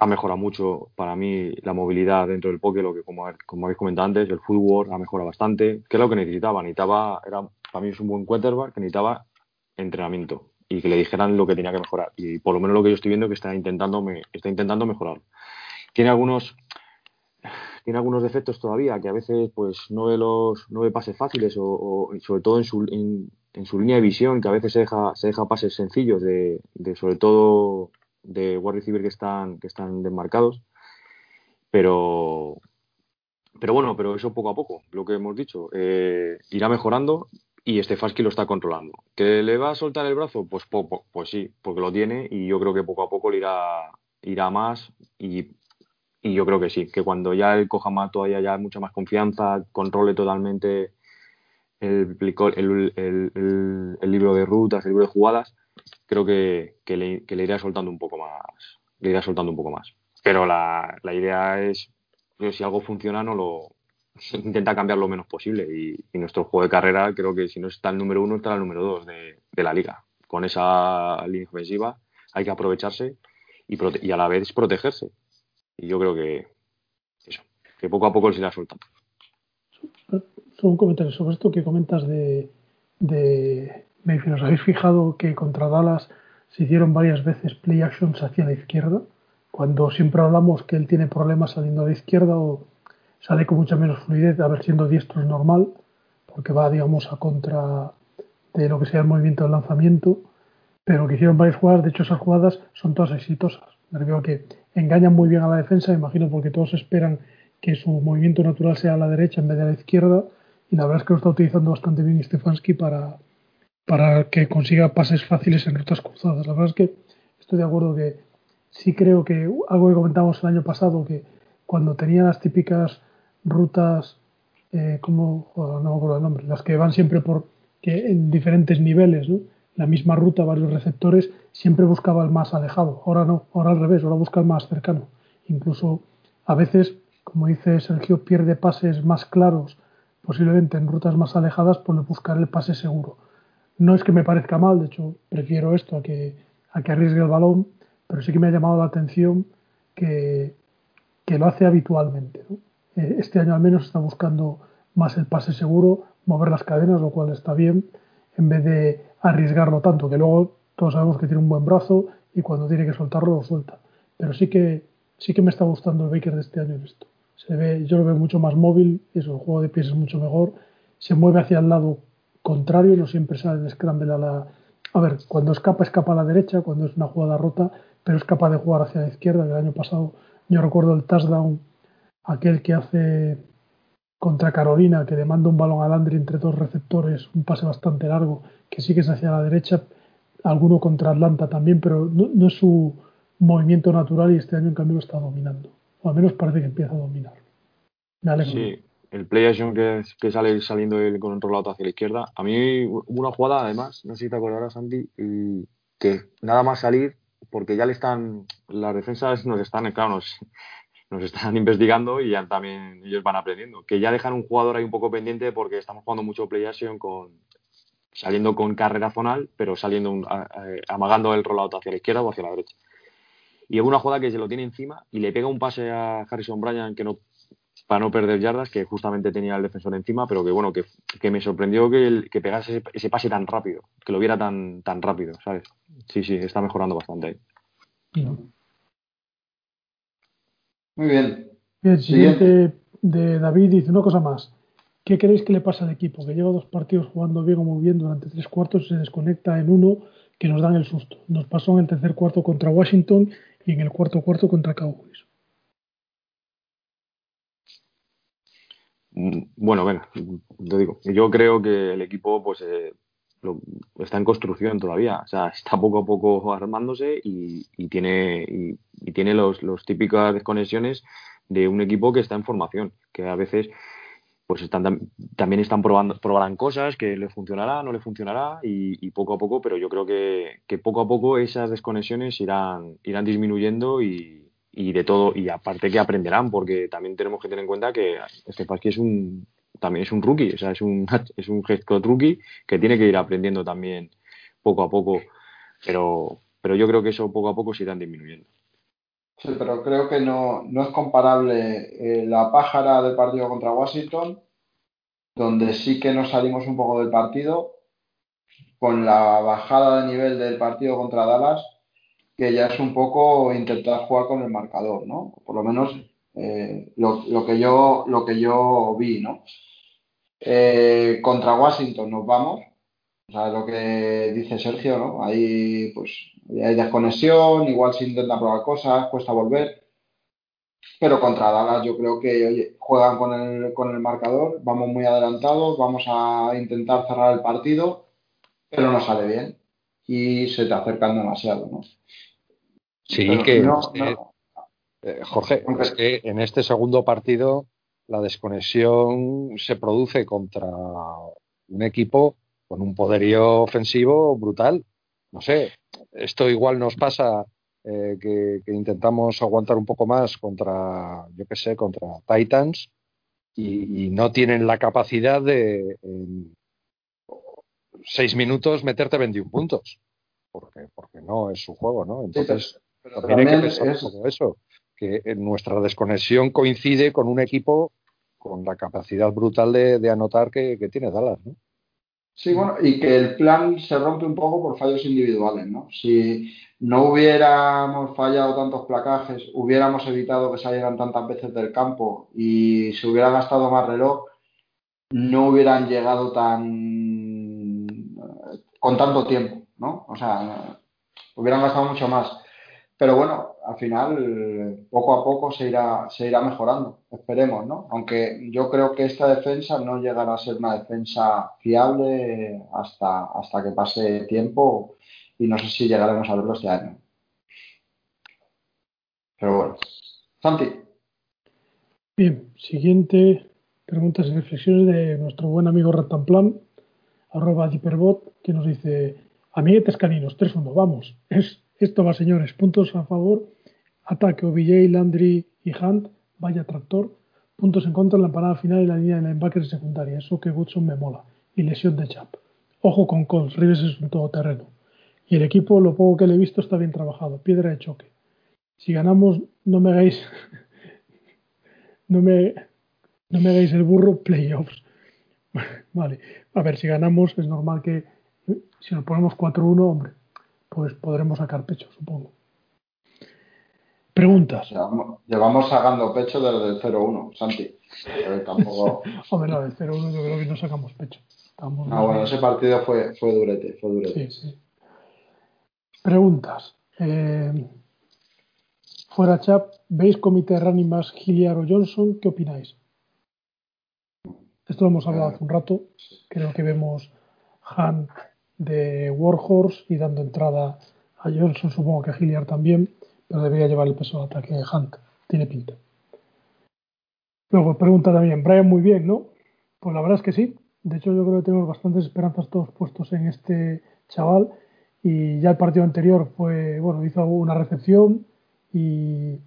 Ha mejorado mucho para mí la movilidad dentro del poke, lo que como, como habéis comentado antes, el footwork ha mejorado bastante, que es lo que necesitaba, necesitaba, era, para mí es un buen quarterback que necesitaba entrenamiento y que le dijeran lo que tenía que mejorar y por lo menos lo que yo estoy viendo es que está intentando, me, está intentando mejorar. Tiene algunos tiene algunos defectos todavía, que a veces pues no ve los no ve pases fáciles o, o sobre todo en su, en, en su línea de visión, que a veces se deja, se deja pases sencillos de, de sobre todo de wide receiver que están, que están desmarcados. Pero pero bueno, pero eso poco a poco, lo que hemos dicho, eh, irá mejorando y Stefanski lo está controlando. ¿Que le va a soltar el brazo? Pues, pues sí, porque lo tiene y yo creo que poco a poco le irá, irá más y, y yo creo que sí, que cuando ya él coja más todavía ya mucha más confianza, controle totalmente el, el, el- el- el libro de rutas, el libro de jugadas, creo que, que le, que irá soltando un poco más, le irá soltando un poco más. Pero la, la idea es si algo funciona no lo intenta cambiar lo menos posible y, nuestro juego de carrera creo que si no está el número uno estará el número dos de, de la liga con esa línea ofensiva hay que aprovecharse y, prote- y a la vez protegerse. Y yo creo que eso, que poco a poco se la sueltan. Solo un comentario sobre esto que comentas de. ¿Os habéis fijado que contra Dallas se hicieron varias veces play actions hacia la izquierda? Cuando siempre hablamos que él tiene problemas saliendo a la izquierda o sale con mucha menos fluidez, a ver, siendo diestro es normal, porque va, digamos, a contra de lo que sea el movimiento del lanzamiento, pero que hicieron varias jugadas, de hecho esas jugadas son todas exitosas. Me refiero a que engañan muy bien a la defensa, imagino porque todos esperan que su movimiento natural sea a la derecha en vez de a la izquierda, y la verdad es que lo está utilizando bastante bien Stefanski para, para que consiga pases fáciles en rutas cruzadas. La verdad es que estoy de acuerdo que sí creo que algo que comentamos el año pasado, que cuando tenía las típicas rutas, eh, como, no me acuerdo el nombre, las que van siempre por que en diferentes niveles, la misma ruta, varios receptores, siempre buscaba el más alejado. Ahora no, ahora al revés, ahora busca el más cercano. Incluso a veces, como dice Sergio, pierde pases más claros, posiblemente en rutas más alejadas, por buscar el pase seguro. No es que me parezca mal, de hecho, prefiero esto a que, a que arriesgue el balón, pero sí que me ha llamado la atención que, que lo hace habitualmente. Eh, Este año al menos está buscando más el pase seguro, mover las cadenas, lo cual está bien, en vez de arriesgarlo tanto, que luego todos sabemos que tiene un buen brazo y cuando tiene que soltarlo lo suelta. Pero sí que sí que me está gustando el Baker de este año en esto. Se ve, yo lo veo mucho más móvil, eso, el juego de pies es mucho mejor, se mueve hacia el lado contrario, no siempre sale en scramble a la... A ver, cuando escapa, escapa a la derecha, cuando es una jugada rota, pero es capaz de jugar hacia la izquierda. El año pasado yo recuerdo el touchdown, aquel que hace contra Carolina, que le manda un balón a Landry entre dos receptores, un pase bastante largo, que sí que es hacia la derecha, alguno contra Atlanta también, pero no, no es su movimiento natural y este año en cambio lo está dominando. O al menos parece que empieza a dominar. Me alegro. Sí, el play action que, sale saliendo él con el rollout hacia la izquierda. A mí hubo una jugada, además, no sé si te acordarás, Santi, y que nada más salir, porque ya le están, las defensas nos están, claro, nos, están investigando y ya también ellos van aprendiendo. Que ya dejan un jugador ahí un poco pendiente porque estamos jugando mucho play action con saliendo con carrera zonal, pero saliendo un- amagando el rollout hacia la izquierda o hacia la derecha. Y hubo una jugada que se lo tiene encima y le pega un pase a Harrison Bryan que no para no perder yardas, que justamente tenía el defensor encima, pero que bueno, que, que me sorprendió que, el- que pegase ese, ese pase tan rápido, que lo viera tan, tan rápido, ¿sabes? Sí, sí, está mejorando bastante ahí. Muy bien. Bien, Siguiente. siguiente de David dice una cosa más. ¿Qué creéis que le pasa al equipo? Que lleva dos partidos jugando bien o muy bien durante tres cuartos y se desconecta en uno que nos dan el susto. Nos pasó en el tercer cuarto contra Washington y en el cuarto cuarto contra Cowboys. Mm, Bueno, venga, te digo. Yo creo que el equipo pues eh, lo- está en construcción todavía. O sea, está poco a poco armándose y, y tiene, y, tiene los, los típicas desconexiones de un equipo que está en formación, que a veces pues están tam- también están probando probarán cosas que le funcionará, no le funcionará y, y poco a poco, pero yo creo que, que poco a poco esas desconexiones irán irán disminuyendo y, y de todo y aparte que aprenderán porque también tenemos que tener en cuenta que Stefanski es un también es un rookie, o sea, es un es un coach rookie que tiene que ir aprendiendo también poco a poco, pero pero yo creo que eso poco a poco se irán disminuyendo. Sí, pero creo que no, no es comparable eh, la pájara del partido contra Washington, donde sí que nos salimos un poco del partido, con la bajada de nivel del partido contra Dallas, que ya es un poco intentar jugar con el marcador, ¿no? Por lo menos eh, lo, que yo, lo que yo vi, ¿no? Eh, contra Washington nos vamos, o sea, lo que dice Sergio, ¿no? Ahí pues hay desconexión, igual se intentan probar cosas, cuesta volver. Pero contra Dallas yo creo que oye, juegan con el, con el marcador, vamos muy adelantados, vamos a intentar cerrar el partido, pero no sale bien y se te acercan demasiado, ¿no? Sí, Pero que no- no- eh, Jorge, es que en este segundo partido la desconexión se produce contra un equipo con un poderío ofensivo brutal. No sé, esto igual nos pasa eh, que, que intentamos aguantar un poco más contra, yo qué sé, contra Titans y, y no tienen la capacidad de en seis minutos meterte 21 puntos. Porque, porque no es su juego, ¿no? Entonces, Pero También hay que pensar es, todo eso, que en nuestra desconexión coincide con un equipo con la capacidad brutal de, de anotar que, que tiene Dallas, ¿no? Sí, bueno, y que el plan se rompe un poco por fallos individuales, ¿no? Si no hubiéramos fallado tantos placajes, hubiéramos evitado que salieran tantas veces del campo y se hubiera gastado más reloj, no hubieran llegado tan con tanto tiempo, ¿no? O sea, hubieran gastado mucho más. Pero bueno, al final, poco a poco se irá, se irá mejorando, esperemos, ¿no? Aunque yo creo que esta defensa no llegará a ser una defensa fiable hasta, hasta que pase tiempo y no sé si llegaremos a verlo este año. Pero bueno. Santi, Bien, siguiente preguntas y reflexiones de nuestro buen amigo Ratanplan, arroba Diperbot, que nos dice, amiguetes caninos, 3-1, vamos, es, esto va señores, puntos a favor, ataque OBJ, Landry y Hunt, vaya tractor, puntos en contra en la parada final y la línea de linebackers secundaria, eso que Woodson me mola, y lesión de Chap. Ojo con Colts, Rives es un todoterreno. Y el equipo, lo poco que le he visto, está bien trabajado, piedra de choque. Si ganamos, no me hagáis no me, no me hagáis el burro, playoffs. Vale, a ver, si ganamos es normal que si nos ponemos 4-1, hombre, pues podremos sacar pecho, supongo. Preguntas. llevamos, llevamos sacando pecho desde el 0-1, Santi. Pero tampoco... Hombre, no, del 0-1 yo creo que no sacamos pecho. Estamos Ah, bueno, ese partido fue, fue durete, fue durete. Sí, sí. Preguntas. Eh, fuera Chap, ¿veis comité running más Hilliard o Johnson? ¿Qué opináis? Esto lo hemos hablado hace un rato. Creo que vemos Hunt de Warhorse y dando entrada a Johnson, supongo que a Hilliard también, pero debería llevar el peso de ataque de Hunt. Tiene pinta. Luego pregunta también, Brian muy bien, ¿no? Pues la verdad es que sí. De hecho, yo creo que tenemos bastantes esperanzas todos puestos en este chaval. Y ya el partido anterior fue, bueno, hizo una recepción y,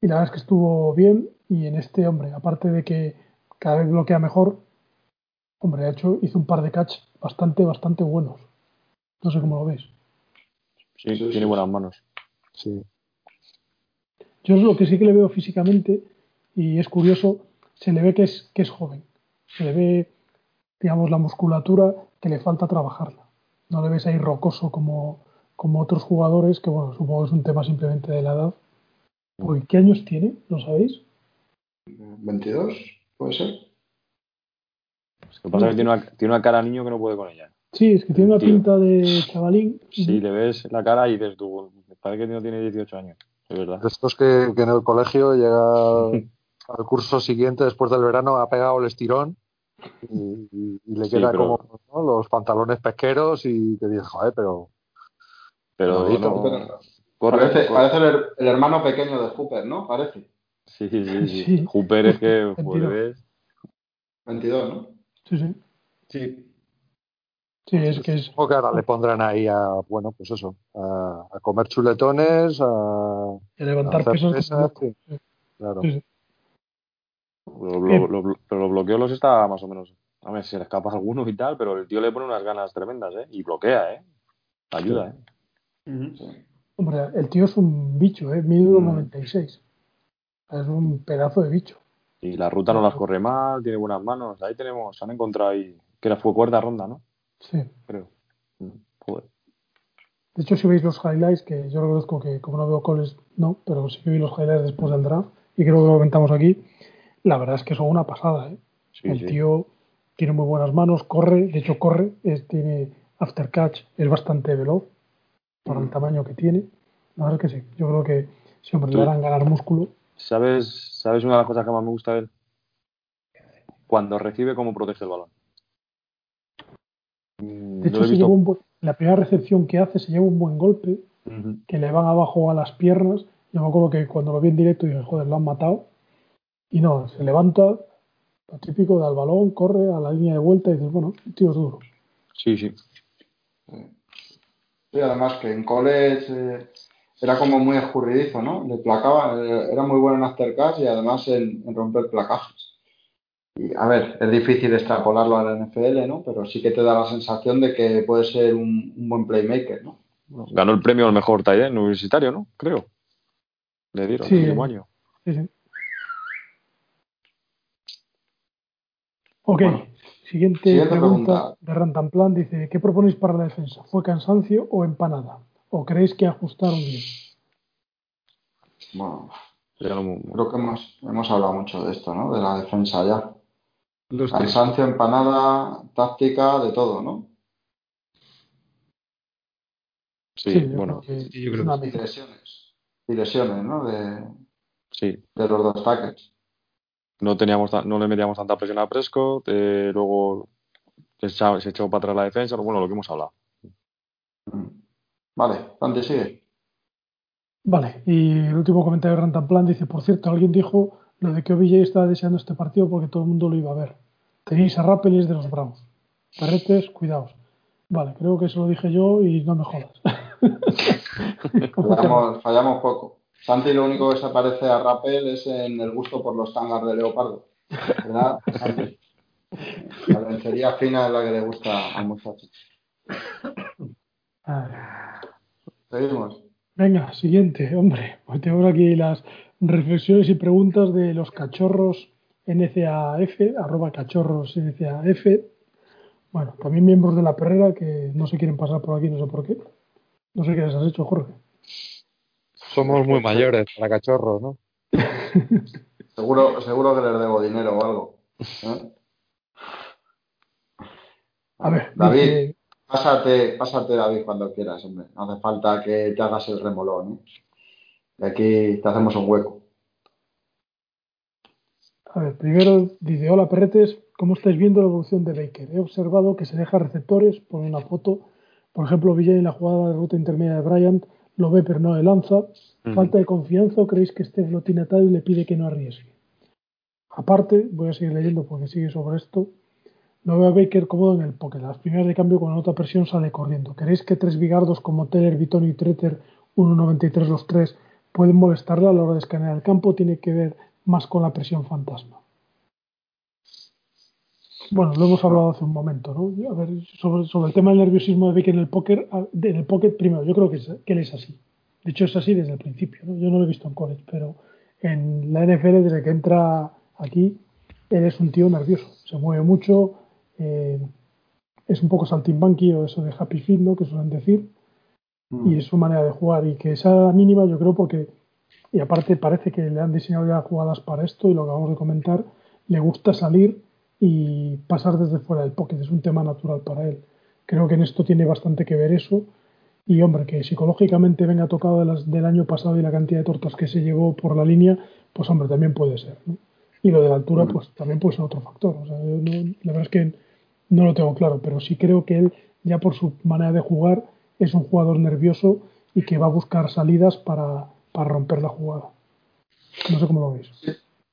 y la verdad es que estuvo bien. Y en este, hombre, aparte de que cada vez bloquea mejor, hombre, ha hecho, hizo un par de catch bastante, bastante buenos. No sé cómo lo veis. Sí, tiene buenas manos. Sí. Yo es lo que sí que le veo físicamente, y es curioso, se le ve que es, que es joven. Se le ve, digamos, la musculatura que le falta trabajarla. No le ves ahí rocoso como, como otros jugadores, que bueno, supongo que es un tema simplemente de la edad. Uy, ¿Qué años tiene? ¿Lo sabéis? ¿22? ¿Puede ser? Lo que pasa es que tiene una, tiene una cara de niño que no puede con ella. Sí, es que tiene una Tío. pinta de chavalín. Sí, le ves la cara y dices tú, me parece que no tiene 18 años. Es verdad. De estos que, que en el colegio llega al curso siguiente, después del verano, ha pegado el estirón y, y- y le Sí, queda pero- como ¿no? los pantalones pesqueros y te dices, joder, pero Pero no, pero- corre, Parece, corre. parece el, her- el hermano pequeño de Hooper, ¿no? Parece. Sí, sí, sí. Sí. Hooper es que pues, ves, 22, ¿no? Sí, sí. Sí. Sí, es que es. supongo que ahora le pondrán ahí a, bueno, pues eso, a, a comer chuletones, a, a levantar hacer pesos. pesas, como loco. sí. Sí. Claro. Sí, sí. lo, Bien. lo- lo- pero los bloqueos los está más o menos. A ver, se le escapa alguno y tal, pero el tío le pone unas ganas tremendas, ¿eh? Y bloquea, ¿eh? Ayuda, ¿eh? Hombre, el tío es un bicho, ¿eh? Mide Mm. 96. Es un pedazo de bicho. Y la ruta no las corre mal, tiene buenas manos. Ahí tenemos, han encontrado ahí, que era fue cuarta ronda, ¿no? Sí. Creo. Mm, Joder. De hecho, si veis los highlights, que yo reconozco que como no veo calls, no, pero sí que vi los highlights después del draft, y creo que lo comentamos aquí, la verdad es que son una pasada. ¿eh? Sí, el sí. tío tiene muy buenas manos, corre, de hecho corre, es, tiene after catch, es bastante veloz para el tamaño que tiene. La verdad es que sí, yo creo que siempre Tú- le harán ganar músculo. ¿Sabes, ¿Sabes una de las cosas que más me gusta de él? Cuando recibe, cómo protege el balón. Mm, De hecho, se lleva un buen- la primera recepción que hace se lleva un buen golpe, que le van abajo a las piernas. Yo me acuerdo que cuando lo vi en directo dije, joder, lo han matado. Y no, se levanta, lo típico, da el balón, corre a la línea de vuelta y dices, bueno, el tío es duro. Sí, sí. Sí, además que en college eh, era como muy escurridizo, ¿no? Le placaba, eh, era muy bueno en aftercast y además en, en romper placajes. Y a ver, es difícil extrapolarlo a la NFL, ¿no? Pero sí que te da la sensación de que puede ser un, un buen playmaker, ¿no? bueno, ganó el premio al mejor tight end universitario, ¿no? Creo. Le dieron Sí. el último año. Sí, sí. Ok, Bueno, siguiente, siguiente pregunta, pregunta. de Rantanplan. Dice, ¿qué proponéis para la defensa? ¿Fue cansancio o empanada? ¿O creéis que ajustaron bien? Bueno, creo que hemos, hemos hablado mucho de esto, ¿no? De la defensa ya. Los tres. Cansancio, empanada, táctica, de todo, ¿no? Sí, yo bueno, creo que sí, yo creo Y lesiones. Y lesiones, ¿no? De, sí. de los dos tackles. No teníamos, no le metíamos tanta presión a Prescott, eh, luego se echó, se echó para atrás la defensa, bueno, lo que hemos hablado. Mm. Vale, Santi, sigue. Vale, y el último comentario de Rantanplan dice, por cierto, alguien dijo lo de que OBJ estaba deseando este partido porque todo el mundo lo iba a ver. Tenéis a Rappel y es de los Browns. Perretes, cuidaos. Vale, creo que eso lo dije yo y no me jodas. Fallamos, fallamos poco. Santi lo único que se parece a Rappel es en el gusto por los tangas de leopardo. ¿Verdad, Santi? La lencería fina es la que le gusta al muchacho. Seguimos. Venga, siguiente, hombre. Pues tengo aquí las reflexiones y preguntas de los cachorros NCAF, arroba cachorros NCAF. Bueno, también miembros de la perrera que no se quieren pasar por aquí, no sé por qué. No sé qué les has hecho, Jorge. Somos muy mayores para cachorros, ¿no? Seguro, seguro que les debo dinero o algo. ¿eh? A ver, David, dice- pásate, pásate, David, cuando quieras, hombre. No hace falta que te hagas el remolón. ¿eh? Y aquí te hacemos un hueco. A ver, primero dice, hola perretes, ¿cómo estáis viendo la evolución de Baker? He observado que se deja receptores, pone una foto, por ejemplo, Villa en la jugada de ruta intermedia de Bryant, lo ve pero no le lanza. ¿Falta de confianza o creéis que Steph lo tiene atado y le pide que no arriesgue? Aparte, voy a seguir leyendo porque sigue sobre esto. No veo a Baker cómodo en el pocket. Las primeras de cambio con nota presión sale corriendo. ¿Queréis que tres bigardos como Teller, Vitoni y Treter, 1.93 los tres, pueden molestarle a la hora de escanear el campo? Tiene que ver más con la presión fantasma. Bueno, lo hemos hablado hace un momento, ¿no? A ver, sobre, el tema del nerviosismo de Baker en el póker, en el pocket, primero, yo creo que, es- que él es así. De hecho, es así desde el principio, ¿no? Yo no lo he visto en college, pero en la NFL, desde que entra aquí, él es un tío nervioso. Se mueve mucho, eh, es un poco saltimbanqui o eso de happy feet, ¿no? Que suelen decir. Y es su manera de jugar. Y que esa mínima yo creo porque y aparte parece que le han diseñado ya jugadas para esto y lo que acabamos de comentar le gusta salir y pasar desde fuera del pocket. Es un tema natural para él. Creo que en esto tiene bastante que ver eso. Y hombre que psicológicamente venga tocado de las, del año pasado y la cantidad de tortas que se llevó por la línea pues hombre también puede ser ¿no? y lo de la altura pues también puede ser otro factor. O sea, yo no- la verdad es que no lo tengo claro, pero sí creo que él, ya por su manera de jugar, es un jugador nervioso y que va a buscar salidas para, para romper la jugada. No sé cómo lo veis.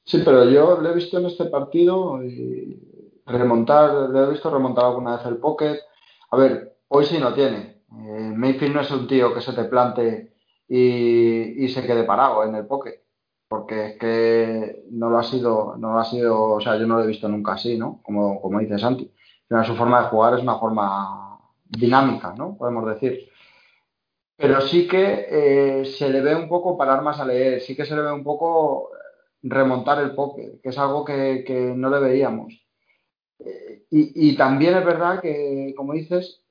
Sí, pero yo le he visto en este partido y remontar, le he visto remontar alguna vez el pocket. A ver, hoy sí no tiene. Eh, Mayfield no es un tío que se te plante y, y se quede parado en el pocket. Porque es que no lo ha sido, no lo ha sido, o sea, yo no lo he visto nunca así, ¿no? Como, como dice Santi. Pero su forma de jugar es una forma dinámica, ¿no? Podemos decir. Pero sí que eh, se le ve un poco parar más a leer, sí que se le ve un poco remontar el poker, que es algo que, que no le veíamos. Eh, y, y también es verdad que, como dices,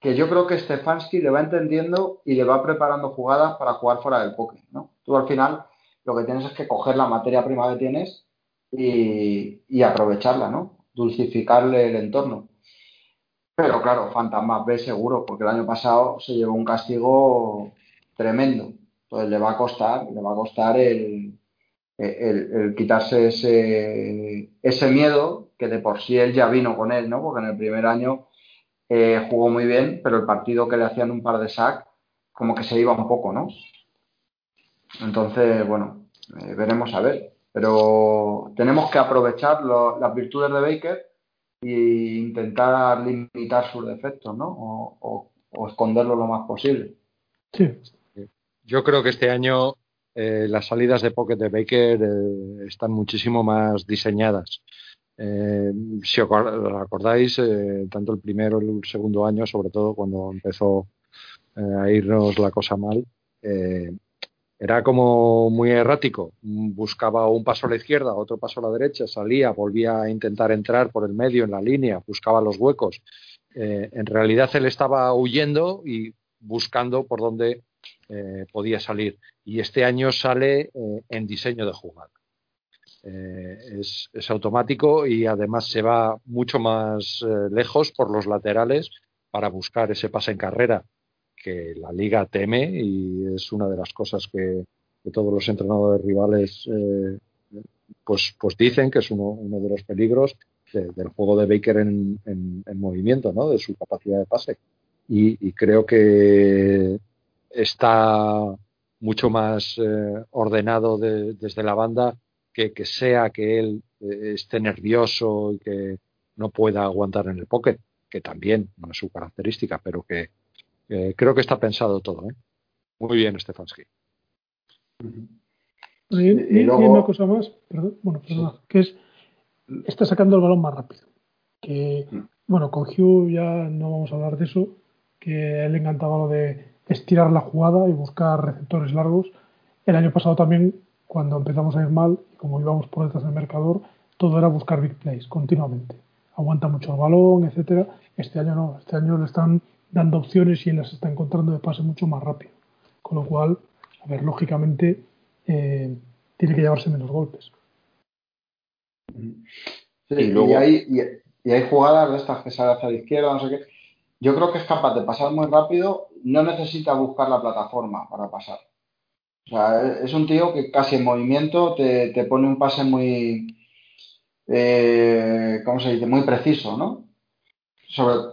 que yo creo que Stefanski le va entendiendo y le va preparando jugadas para jugar fuera del poker, ¿no? Tú al final lo que tienes es que coger la materia prima que tienes y, y aprovecharla, ¿no? Dulcificarle el entorno. Pero claro, Fantasmas B seguro, porque el año pasado se llevó un castigo tremendo. Entonces le va a costar, le va a costar el, el, quitarse ese, ese miedo que de por sí él ya vino con él, ¿no? Porque en el primer año eh, jugó muy bien, pero el partido que le hacían un par de sacks, como que se iba un poco, ¿no? Entonces, bueno, eh, veremos a ver. Pero tenemos que aprovechar lo- las virtudes de Baker e intentar limitar sus defectos, ¿no? O, o, o esconderlo lo más posible. Sí, Yo creo que este año eh, las salidas de pocket de Baker eh, están muchísimo más diseñadas. Eh, si os acordáis, eh, tanto el primero y el segundo año, sobre todo cuando empezó eh, a irnos la cosa mal, eh, era como muy errático. Buscaba un paso a la izquierda, otro paso a la derecha, salía, volvía a intentar entrar por el medio en la línea, buscaba los huecos. Eh, en realidad él estaba huyendo y buscando por dónde podía salir. Y este año sale en diseño de jugada. Es, es, automático y además se va mucho más lejos por los laterales para buscar ese pase en carrera que la liga teme y es una de las cosas que, todos los entrenadores rivales eh, pues, pues dicen que es uno, de los peligros del juego de Baker en, en, movimiento, ¿no? de su capacidad de pase. Y, creo que está mucho más eh, ordenado desde la banda que, que sea que él eh, esté nervioso y que no pueda aguantar en el pocket, que también no es su característica, pero que, creo que está pensado todo. ¿eh? Muy bien, Stefanski. Y, una cosa más, perdón, bueno, perdón, que es, está sacando el balón más rápido. Que, bueno, con Hugh ya no vamos a hablar de eso, que a él le encantaba lo de estirar la jugada y buscar receptores largos. El año pasado también, cuando empezamos a ir mal, y como íbamos por detrás del marcador, todo era buscar big plays continuamente. Aguanta mucho el balón, etcétera. Este año no, este año le están dando opciones y él las está encontrando de pase mucho más rápido. Con lo cual, a ver, lógicamente eh, tiene que llevarse menos golpes. y, luego... hay, y, hay, jugadas de estas que sale hacia la izquierda, no sé qué. Yo creo que es capaz de pasar muy rápido, no necesita buscar la plataforma para pasar. O sea, es un tío que casi en movimiento te, te pone un pase muy, eh, ¿cómo se dice? Muy preciso, ¿no? Sobre,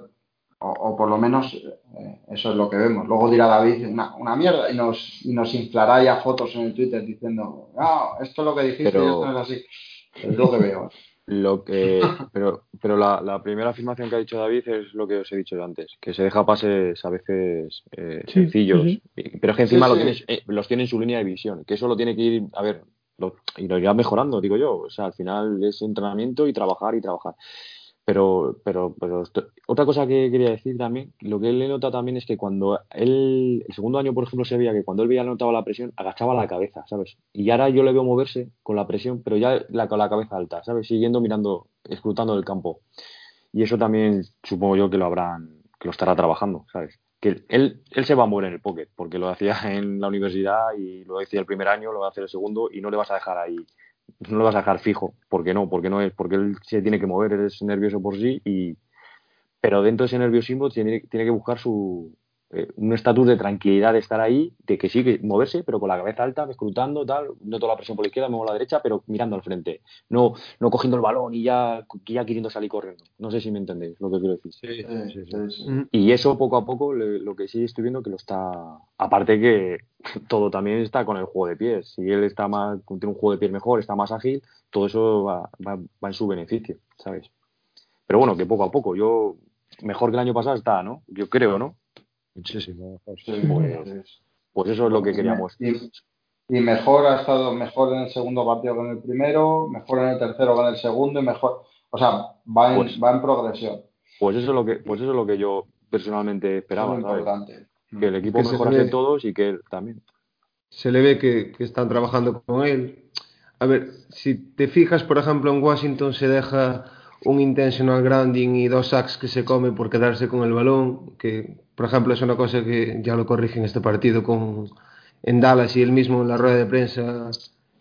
o, por lo menos eh, eso es lo que vemos. Luego dirá David una, una mierda y nos, y nos inflará ya fotos en el Twitter diciendo, ah, esto es lo que dijiste pero, y esto es así. Es lo que veo. Lo que, pero pero la, la, primera afirmación que ha dicho David es lo que os he dicho yo antes, que se deja pases a veces eh, sencillos, pero es que encima lo tienes, eh, los tiene en su línea de visión, que eso lo tiene que ir, a ver, lo, y lo irá mejorando, digo yo. O sea, al final es entrenamiento y trabajar y trabajar. Pero, pero, pero otra cosa que quería decir también, lo que él le nota también es que cuando él, el segundo año, por ejemplo, se veía que cuando él veía notaba la presión, agachaba la cabeza, ¿sabes? Y ahora yo le veo moverse con la presión, pero ya la, con la cabeza alta, ¿sabes? Siguiendo mirando, escrutando el campo. Y eso también supongo yo que lo habrán, que lo estará trabajando, ¿sabes? Que él, él se va a mover en el pocket, porque lo hacía en la universidad y lo decía el primer año, lo va a hacer el segundo y no le vas a dejar ahí no lo vas a dejar fijo, porque no, porque no es, porque él se tiene que mover, es nervioso por sí, y pero dentro de ese nerviosismo tiene, tiene que buscar su eh, un estatus de tranquilidad de estar ahí, de que sí, que moverse, pero con la cabeza alta, escrutando, tal, no toda la presión por la izquierda, me muevo a la derecha, pero mirando al frente, no, no cogiendo el balón y ya, ya queriendo salir corriendo. No sé si me entendéis lo que quiero decir. Sí, sí, sí, y eso poco a poco lo que sí estoy viendo que lo está, aparte que todo también está con el juego de pies. Si él está más, tiene un juego de pies mejor, está más ágil, todo eso va, va, en su beneficio, ¿sabes? Pero bueno, que poco a poco, yo, mejor que el año pasado está, ¿no? Yo creo, ¿no? Muchísimo pues, pues, eso es lo que queríamos. Y, mejor ha estado mejor en el segundo partido que en el primero, mejor en el tercero que en el segundo y mejor, o sea, va en, pues va en progresión. Pues eso es lo que, pues eso es lo que yo personalmente esperaba, Que el equipo mejorase todos y que él también. Se le ve que, que están trabajando con él. A ver, si te fijas, por ejemplo, en Washington se deja un intentional grounding y dos sacks que se come por quedarse con el balón, que por ejemplo es una cosa que ya lo corrige en este partido con en Dallas y él mismo en la rueda de prensa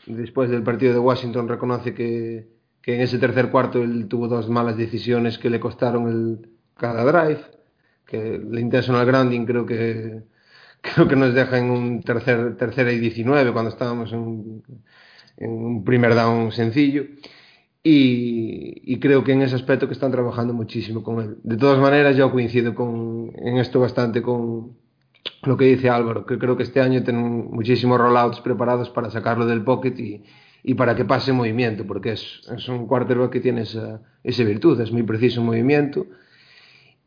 después del partido de Washington reconoce que, que en ese tercer cuarto él tuvo dos malas decisiones que le costaron el cada drive, que el intentional grounding creo que creo que nos deja en un tercer tercera y 19 cuando estábamos en un primer down sencillo y, creo que en ese aspecto que están trabajando muchísimo con él. De todas maneras, yo coincido con, en esto bastante con lo que dice Álvaro, que creo que este año tienen muchísimos rollouts preparados para sacarlo del pocket y, y para que pase movimiento, porque es, es un quarterback que tiene esa, esa virtud, es muy preciso en movimiento.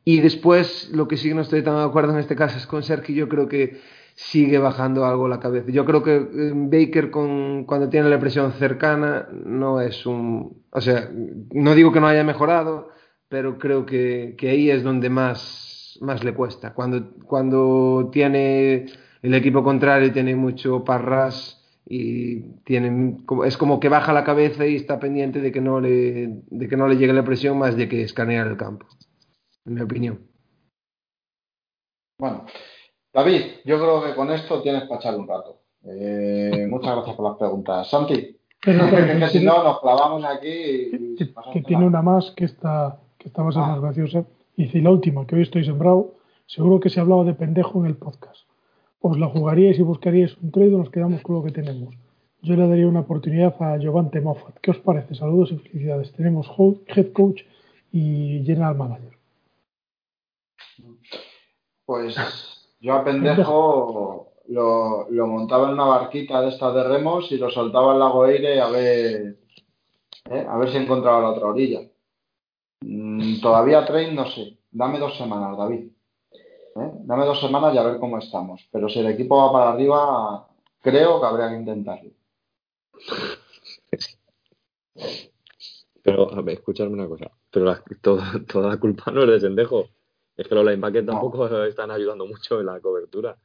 Y después, lo que sí no estoy tan de acuerdo en este caso es con Sergio, yo creo que sigue bajando algo la cabeza. Yo creo que eh, Baker con, cuando tiene la presión cercana no es un... O sea, no digo que no haya mejorado, pero creo que, que ahí es donde más más, le cuesta. Cuando, cuando tiene el equipo contrario tiene mucho parras y tienen, es como que baja la cabeza y está pendiente de que no le, de que no le llegue la presión más de que escanear el campo, en mi opinión. Bueno, David, yo creo que con esto tienes para echarle un rato. Eh, muchas gracias por las preguntas. Santi, Pero, que si no nos clavamos aquí y que, tiene una más que está que está más, Ah. más graciosa. Y si la última, que hoy estoy sembrado, seguro que se ha hablado de pendejo en el podcast. Os la jugaríais y buscaríais un trade o nos quedamos con lo que tenemos. Yo le daría una oportunidad a Giovante Moffat. ¿Qué os parece? Saludos y felicidades. Tenemos head coach y general manager. Pues yo a pendejo lo, lo montaba en una barquita de estas de remos y lo soltaba al lago Eire a ver, ¿eh? a ver si encontraba la otra orilla. Mm, todavía train no sé. Dame dos semanas, David. ¿eh? Dame dos semanas y a ver cómo estamos. Pero si el equipo va para arriba, creo que habría que intentarlo. Pero, a ver, escuchadme una cosa. Pero la- toda, toda la culpa no es de Sendejo. Es que los linebackers No. tampoco están ayudando mucho en la cobertura.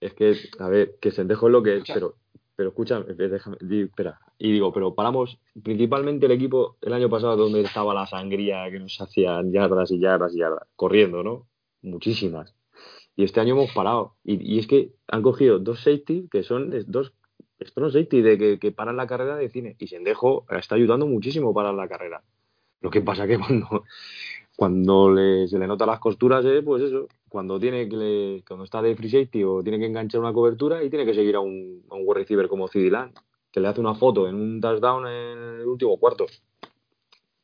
Es que, a ver, que Sendejo es lo que es, Escucha. pero, pero escúchame, eh, déjame, di- espera. Y digo, pero paramos, principalmente el equipo, el año pasado donde estaba la sangría que nos hacían yardas y yardas y yardas, corriendo, ¿no? Muchísimas. Y este año hemos parado. Y, y es que han cogido dos safety que son dos strong safety de que, que paran la carrera de cine. Y Sendejo está ayudando muchísimo para la carrera. Lo que pasa que cuando, cuando le- se le notan las costuras, eh, pues eso, cuando tiene que le- cuando está de free safety o tiene que enganchar una cobertura y tiene que seguir a un, a un wide receiver como Cidilan, que le hace una foto en un touchdown en el último cuarto.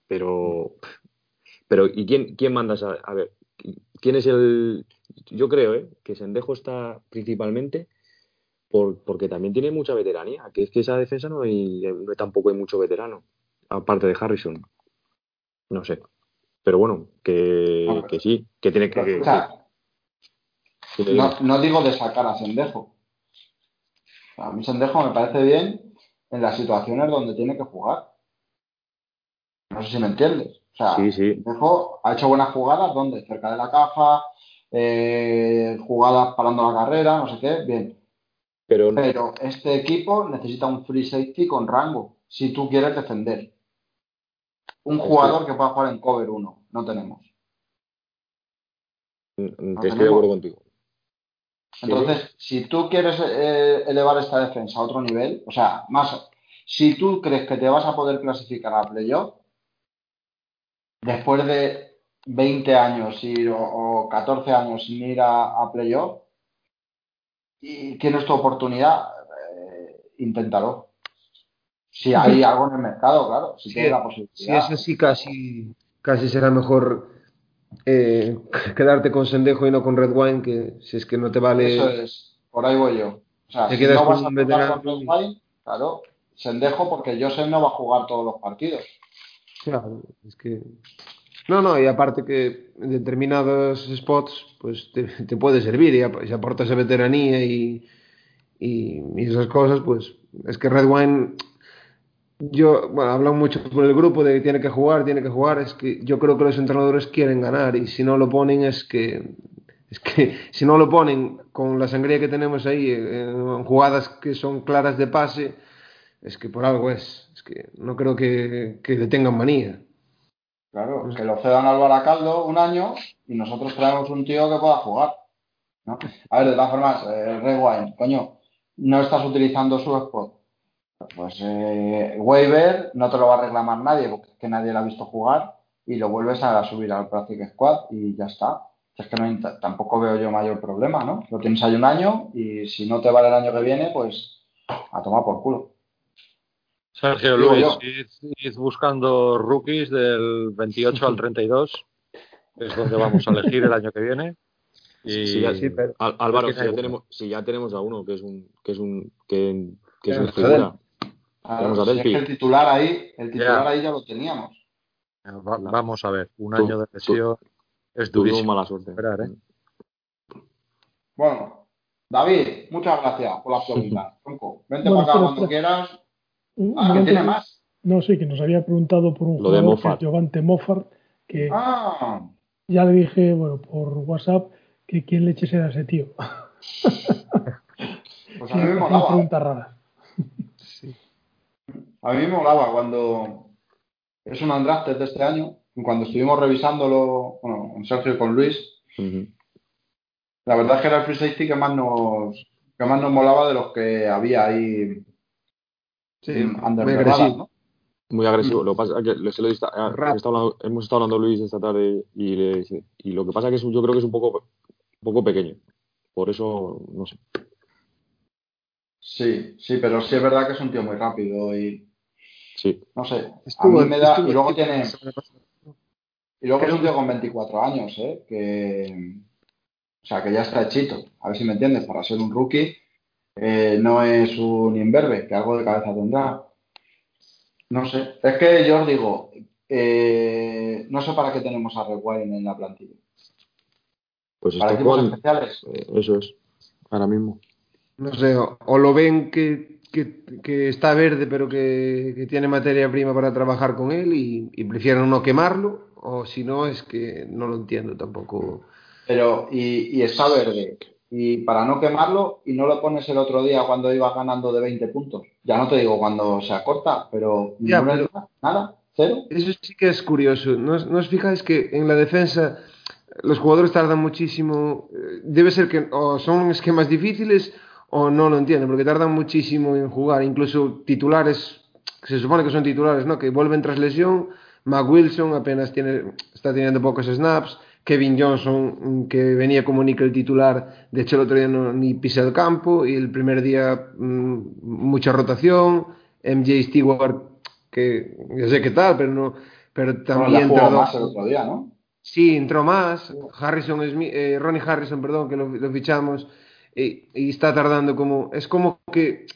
Pero, pero ¿y quién, quién manda esa? A ver, ¿quién es el...? Yo creo, ¿eh? Que Sendejo está principalmente por, porque también tiene mucha veteranía, que es que esa defensa no hay, tampoco hay mucho veterano, aparte de Harrison. No sé. Pero bueno, que, sí, que tiene que... que- O sea, que- no, no digo de sacar a Sendejo. A mí Sendejo me parece bien en las situaciones donde tiene que jugar. No sé si me entiendes. O sea, Sí, sí. Sendejo ha hecho buenas jugadas, ¿dónde? Cerca de la caja, eh, jugadas parando la carrera, no sé qué, bien. pero Pero este equipo necesita un free safety con rango, si tú quieres defender. Un jugador que pueda jugar en cover 1, no tenemos. mm, estoy de tenemos. acuerdo contigo. Entonces, si tú quieres eh, elevar esta defensa a otro nivel, o sea, más, si tú crees que te vas a poder clasificar a playoff, después de 20 años o, o 14 años sin ir a, a playoff, y tienes tu oportunidad, eh, inténtalo. Si hay algo en el mercado, claro, si Sí, tienes la Si posibilidad. es así, casi, casi será mejor eh, quedarte con Sendejo y no con Red Wine, que si es que no te vale. Eso es, por ahí voy yo. O sea, Te si quedas no vas a con jugar con Red Wine, claro, Sendejo porque Joseph no va a jugar todos los partidos. Claro, es que. No, no, y aparte que en determinados spots, pues te, te puede servir y ap- si aportas esa veteranía y, y, y esas cosas, pues es que Red Wine. Yo, bueno, hablan mucho por el grupo de que tiene que jugar, tiene que jugar. Es que yo creo que los entrenadores quieren ganar y si no lo ponen es que. Es que si no lo ponen con la sangría que tenemos ahí, eh, en jugadas que son claras de pase, es que por algo es. Es que no creo que, que le tengan manía. Claro, que lo cedan al Baracaldo un año y nosotros traemos un tío que pueda jugar. ¿no? A ver, de todas formas, eh, Red Wine, coño, no estás utilizando su spot. Pues eh, waiver no te lo va a reclamar nadie porque es que nadie lo ha visto jugar y lo vuelves a subir al Practice Squad y ya está. Es que no, tampoco veo yo mayor problema, ¿no? Lo tienes ahí un año y si no te vale el año que viene, pues a tomar por culo. Sergio Digo Luis, id, id buscando rookies del 28 al 32, que es donde vamos a elegir el año que viene. Y Sí, ya- Sí, pero- Al- Álvaro, si ya, tenemos, si ya tenemos a uno que es un que es un que, que es Eh, una joder. figura. Claro, Tenemos a si es que el titular ahí, el titular Ya. ahí ya lo teníamos. va- vamos a ver, un Tú- año de lesión es durísimo. mala suerte. Esperar, ¿eh? Bueno, David, muchas gracias por las preguntas. Tronco, vente Bueno, para acá espera, cuando espera. quieras. Ah, que tiene más. No, sí, que nos había preguntado por un Lo jugador Moffat. Giovante Moffat, que Ah, ya le dije, bueno, por WhatsApp, que quién leche era ese tío. Pues a mí me molaba. preguntas raras. A mí me molaba cuando es un Undrafted de este año, cuando estuvimos revisándolo, bueno, con Sergio y con Luis, la verdad es que era el free safety que más nos, que más nos molaba de los que había ahí Sí, mm, under muy the agresivo. ¿no? Muy agresivo. Lo que pasa es que se lo ah, hablando- hemos estado hablando Luis esta tarde y, le dice- y lo que pasa es que es un- yo creo que es un poco, un poco pequeño. Por eso, no sé. Sí, sí, pero sí es verdad que es un tío muy rápido y Sí, no sé, a Estuvo- mí me da, estuvo y luego tiene, y luego es un tío con 24 años, ¿eh? Que, o sea, que ya está hechito, a ver si me entiendes, para ser un rookie, eh, no es un imberbe, que algo de cabeza tendrá. No sé, es que yo os digo, eh, no sé para qué tenemos a Red Wine en la plantilla. pues Para equipos especiales, eh, eso es. Ahora mismo. No sé, o, o lo ven que, que- que está verde pero que, que tiene materia prima para trabajar con él y, y prefieren no quemarlo, o si no es que no lo entiendo tampoco. pero y, y está verde. Y para no quemarlo, y no lo pones el otro día cuando ibas ganando de 20 puntos. Ya no te digo cuando se acorta, pero Ya, ninguna pero- ayuda, nada, cero. Eso sí que es curioso. ¿No, os- no os fijáis que en la defensa los jugadores tardan muchísimo? eh, Debe ser que o son esquemas difíciles o no lo entienden, porque tardan muchísimo en jugar. Incluso titulares, se supone que son titulares, ¿no? Que vuelven tras lesión. Mac Wilson apenas tiene, está teniendo pocos snaps. Kevin Johnson, mm, que venía como nickel titular, de hecho el otro día no, ni pisa el campo. Y el primer día mm, mucha rotación. MJ Stewart, que ya sé qué tal, pero no, pero también tardó. más el otro día, ¿no? Sí, entró más. Harrison Smith, eh, Ronnie Harrison, perdón, que lo, lo fichamos y, y está tardando como es como que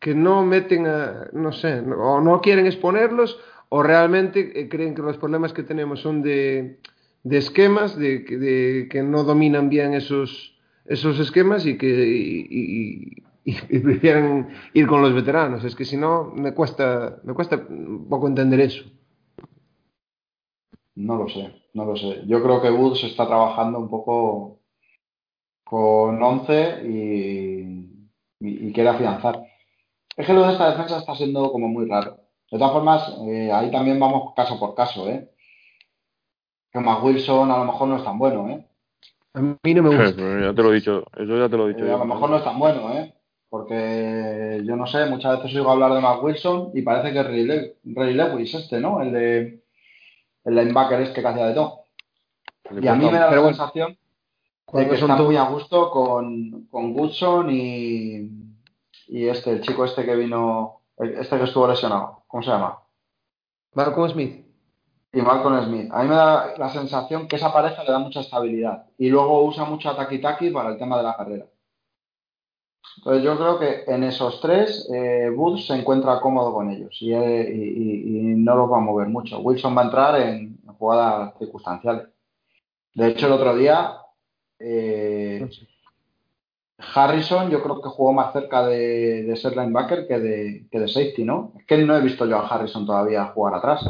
que no meten a no sé, o no quieren exponerlos o realmente eh, creen que los problemas que tenemos son de, de esquemas, de, de que no dominan bien esos esos esquemas y que y- y- y prefieren ir con los veteranos. Es que si no me cuesta me cuesta un poco entender eso. No lo sé, no lo sé. Yo creo que Woods está trabajando un poco con 11 y, y- y quiere afianzar. Es que lo de esta defensa está siendo como muy raro. De todas formas, eh, ahí también vamos caso por caso, ¿eh? Que Mac Wilson a lo mejor no es tan bueno, ¿eh? A mí no me gusta. ya te lo he dicho, eso ya te lo he dicho Eh, a lo mejor no es tan bueno, ¿eh? Porque yo no sé, muchas veces oigo hablar de Mac Wilson y parece que es Ray, Le- Ray Lewis este, ¿no? El de el linebacker este que hacía de todo. Y a mí me da la sensación de que está muy a gusto con, con Goodson y, y este, el chico este que vino, este que estuvo lesionado, ¿cómo se llama? Malcolm Smith. Y Malcolm Smith. A mí me da la sensación que esa pareja le da mucha estabilidad y luego usa mucho a Taki Taki para el tema de la carrera. Entonces yo creo que en esos tres eh, Woods se encuentra cómodo con ellos y, eh, y- y- y no los va a mover mucho. Wilson va a entrar en jugadas circunstanciales. De hecho, el otro día eh, Harrison yo creo que jugó más cerca de, de ser linebacker que de, que de safety, ¿no? Es que no he visto yo a Harrison todavía jugar atrás.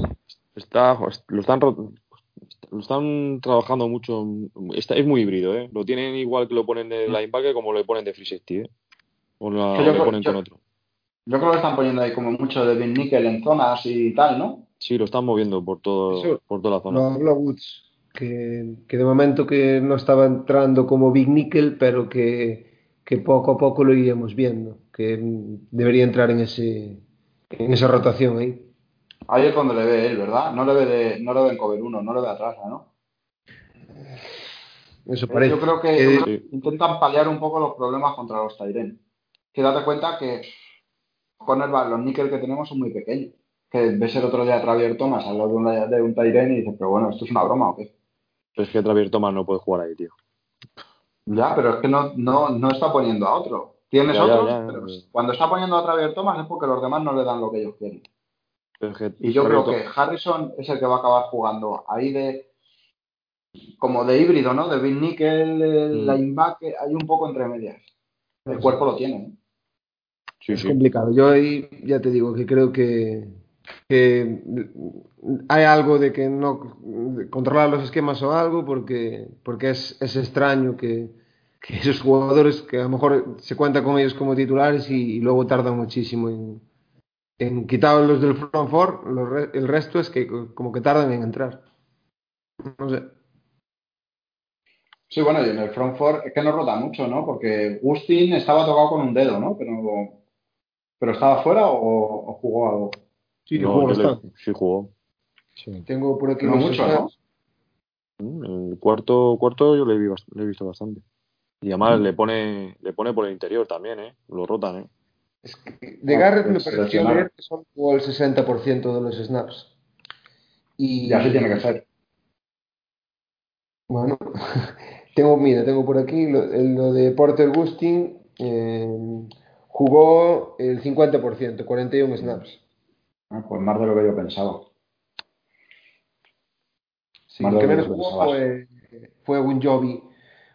Está, lo están lo están trabajando mucho. Está, es muy híbrido, ¿eh? Lo tienen igual que lo ponen de linebacker como lo ponen de free safety, ¿eh? O, la- Que o yo le creo- ponen yo- con otro. Yo creo que están poniendo ahí como mucho de Big Nickel en zonas y tal, ¿no? Sí, lo están moviendo por todo, Eso por toda la zona. Lo habló Woods, que, que de momento que no estaba entrando como Big Nickel, pero que, que poco a poco lo iríamos viendo, que debería entrar en ese en esa rotación ahí. Ahí es donde le ve él, ¿verdad? No le ve, de, no le ve en cover 1, no le ve atrás, ¿no? Eso Eh, parece. Yo creo que, Eh, intentan paliar un poco los problemas contra los Tyren. Que date cuenta que cornerback, los níquel que tenemos son muy pequeños. Que ves el otro día a Travier Thomas al lado de un, de un Tyren y dices, pero bueno, ¿esto es una broma o qué? Pero es que Travier Thomas no puede jugar ahí, tío. Ya, pero es que no, no, no está poniendo a otro. Tienes Ya, otros, ya, pero ya. cuando está poniendo a Travier Thomas es porque los demás no le dan lo que ellos quieren. Pero es que Y yo creo que Harrison es el que va a acabar jugando ahí de como de híbrido, ¿no? De Big Nickel, el Mm. linebacker, hay un poco entre medias. El cuerpo lo tiene. ¿eh? Sí, es sí. complicado. Yo ahí ya te digo que creo que, que hay algo de que no controlar los esquemas o algo, porque, porque es, es extraño que, esos jugadores que a lo mejor se cuenta con ellos como titulares y, luego tardan muchísimo en, en quitar los del front four, los el resto es que como que tardan en entrar. No sé. Sí, bueno, y en el front four es que no rota mucho, ¿no? Porque Gustin estaba tocado con un dedo, ¿no? Pero, pero estaba fuera o, o jugó algo. Sí, No, jugó yo le- bastante. sí jugó. Sí. Tengo por aquí No mucho, ¿no? Mm, El cuarto, cuarto yo le, vi le he visto bastante. Y además le pone, le pone por el interior también, ¿eh? Lo rotan, ¿eh? Es que de Ah, Garrett me pues pareció leer que solo jugó el 60% de los snaps. Y, Y así tiene que ser. Bueno, tengo, mira, tengo por aquí lo, el- lo de Porter Gustin, eh, jugó el 50%, 41 snaps. Ah, pues más de lo que yo pensaba. Sí, Más el de que lo que menos jugó fue, fue Ogunjobi.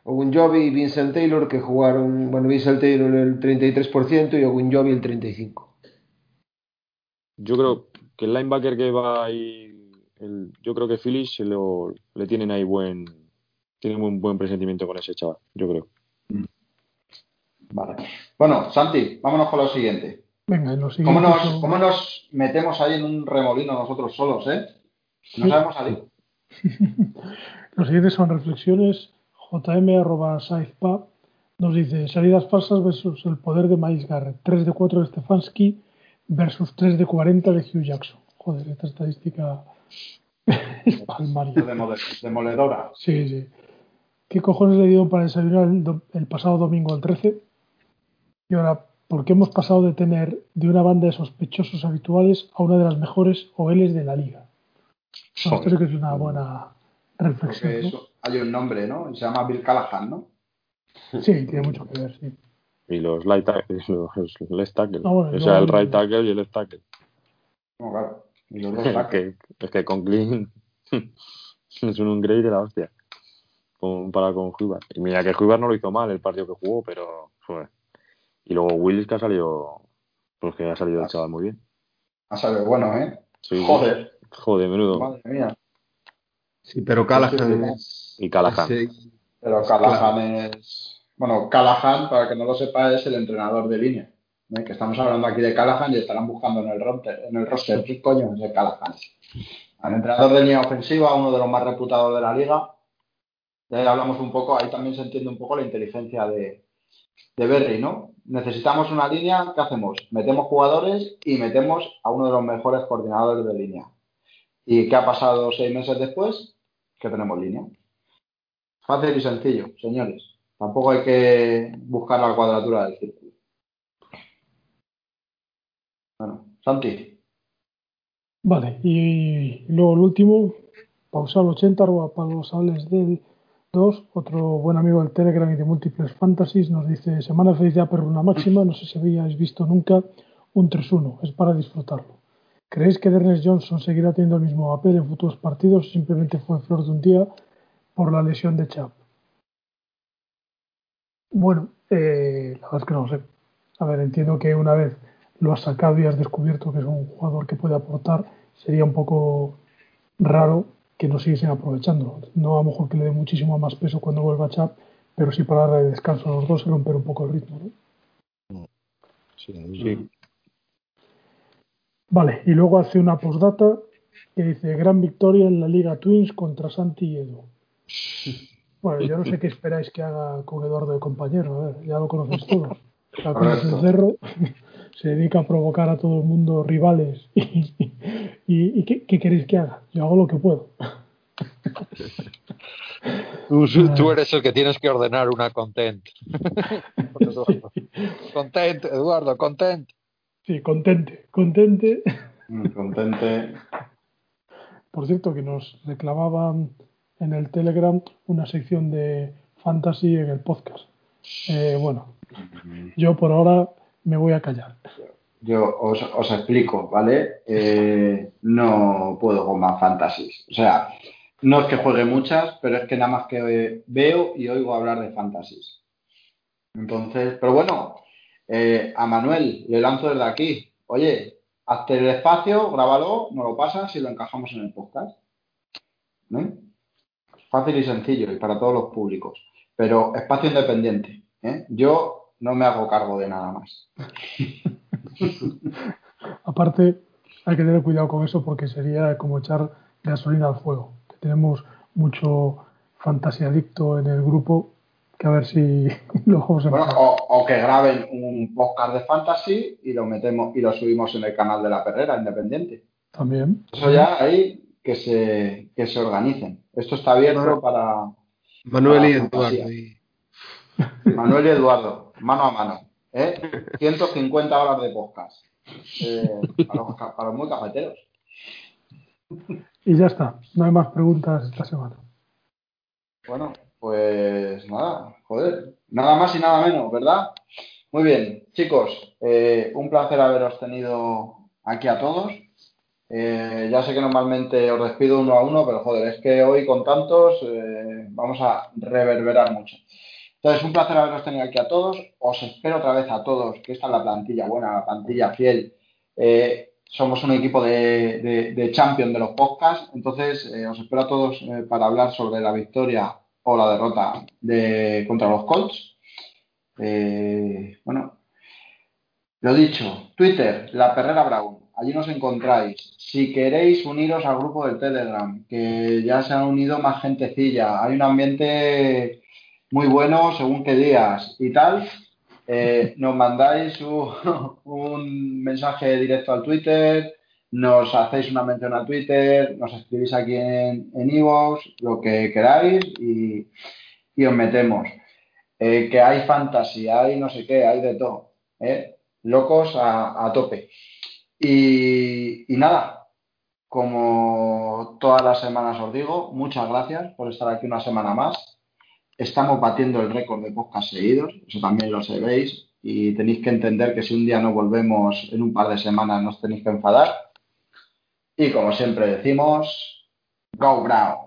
Ogunjobi y Vincent Taylor que jugaron, bueno, Vincent Taylor el 33% y Ogunjobi el 35%. Yo creo que el linebacker que va ahí, el, yo creo que se lo, le tienen ahí buen, tienen un buen presentimiento con ese chaval, yo creo. Vale. Bueno, Santi, vámonos con lo siguiente. Venga, en los ¿Cómo siguientes nos, cómo nos metemos ahí en un remolino nosotros solos, eh? No sabemos salir. Los siguientes son reflexiones. JM arroba Saizpa nos dice salidas falsas versus el poder de Miles Garrett. 3 de 4 de Stefanski versus 3 de 40 de Hugh Jackson. Joder, esta estadística es palmaria. Demole- demoledora. Sí, sí. ¿Qué cojones le dieron para desayunar el, el pasado domingo al 13? Y ahora, ¿por qué hemos pasado de tener de una banda de sospechosos habituales a una de las mejores OLs de la liga? Bueno, esto sí que es una buena reflexión. Porque hay un nombre, ¿no? Se llama Bill Callahan, ¿no? Sí, tiene mucho que ver, sí. Y los light tackles, los, left tackle. Ah, bueno, y o sea, el right tackle y el left tackle. No, claro. Y los dos Es tackles. que, es que con Clean es un upgrade de la hostia. Comparado con Hubbard. Y mira que Hubbard no lo hizo mal el partido que jugó, pero fue. Y luego Willis que ha salido, pues que ha salido el chaval muy bien. Ha salido bueno, ¿eh? Sí, sí. Joder, Joder, menudo. madre mía. Sí, pero Callahan es... Y Callahan. es- Pero Callahan es. Bueno, Callahan, para que no lo sepa, es el entrenador de línea. ¿eh? Que estamos hablando aquí de Callahan y estarán buscando en el roster. En el roster. ¿Qué coño es el Callahan? Al entrenador de línea ofensiva, uno de los más reputados de la liga. Ya ahí hablamos un poco, ahí también se entiende un poco la inteligencia de, de Berry, ¿no? Necesitamos una línea, ¿qué hacemos? Metemos jugadores y metemos a uno de los mejores coordinadores de línea. ¿Y qué ha pasado seis meses después? Que tenemos línea. Fácil y sencillo, señores. Tampoco hay que buscar la cuadratura del círculo. Bueno, Santi. Vale, y luego el último, Pausal80, arroba pausales del 2, otro buen amigo del Telegram y de múltiples fantasies, nos dice, semana de Upper una máxima, no sé si habíais visto nunca un 3-1, es para disfrutarlo. ¿Creéis que Ernest Johnson seguirá teniendo el mismo papel en futuros partidos o simplemente fue flor de un día por la lesión de Chap? Bueno, eh, la verdad es que no lo sé. A ver, entiendo que una vez lo has sacado y has descubierto que es un jugador que puede aportar, sería un poco raro que no siguiesen aprovechando. No a lo mejor que le dé muchísimo más peso cuando vuelva Chap, pero sí para darle descanso a los dos y romper un poco el ritmo. ¿no? Sí, sí. Vale, y luego hace una postdata que dice gran victoria en la Liga Twins contra Santi y Edu. Bueno, yo no sé qué esperáis que haga con Eduardo de compañero, a ver, ya lo conocéis todos. La se dedica a provocar a todo el mundo rivales. ¿Y, y, y qué, qué queréis que haga? Yo hago lo que puedo. Tú, tú eres el que tienes que ordenar una content. content, Eduardo, content. Sí, contente, contente. Mm, Contente. Por cierto, que nos reclamaban en el Telegram una sección de fantasy en el podcast. Eh, bueno, yo por ahora me voy a callar. Yo os, explico, ¿vale? Eh, no puedo con más fantasies. O sea, no es que juegue muchas, pero es que nada más que veo y oigo hablar de fantasies. Entonces, pero bueno, eh, a Manuel le lanzo desde aquí. Oye, hazte el espacio, grábalo, nos lo pasas y lo encajamos en el podcast. ¿no? Fácil y sencillo y para todos los públicos. Pero espacio independiente. ¿eh? Yo no me hago cargo de nada más. Aparte, hay que tener cuidado con eso porque sería como echar gasolina al fuego. Que tenemos mucho fantasiadicto en el grupo que a ver si lo vamos a Bueno, o, o que graben un podcast de fantasy y lo metemos y lo subimos en el canal de la perrera independiente. También. Eso ya ahí que se, que se organicen. Esto está abierto para Manuel y Eduardo. fantasía. y- Manuel y Eduardo, mano a mano. ¿eh? 150 horas de podcast. Eh, para, los, ca- para los muy cafeteros. Y ya está. No hay más preguntas esta semana. Bueno, pues nada, joder, nada más y nada menos, ¿verdad? Muy bien, chicos, eh, un placer haberos tenido aquí a todos. Eh, ya sé que normalmente os despido uno a uno, pero joder, es que hoy con tantos eh, vamos a reverberar mucho. Entonces, un placer haberos tenido aquí a todos. Os espero otra vez a todos, que esta es la plantilla buena, la plantilla fiel. Eh, somos un equipo de, de, de champion de los podcasts, entonces eh, os espero a todos eh, para hablar sobre la victoria o la derrota de, contra los Colts. Bueno, lo dicho, Twitter, La Perrera Brown, allí nos encontráis. Si queréis uniros al grupo del Telegram, que ya se han unido más gentecilla, hay un ambiente muy bueno según qué días y tal, eh, nos mandáis un, mensaje directo al Twitter, nos hacéis una mención a Twitter, nos escribís aquí en en iVoox, lo que queráis y, y os metemos. Eh, que hay fantasía, hay no sé qué, hay de todo. ¿eh? Locos a, a tope. Y, y nada, como todas las semanas os digo, muchas gracias por estar aquí una semana más. Estamos batiendo el récord de podcast seguidos, eso también lo sabéis, y tenéis que entender que si un día no volvemos en un par de semanas nos tenéis que enfadar. Y como siempre decimos, Go Browns.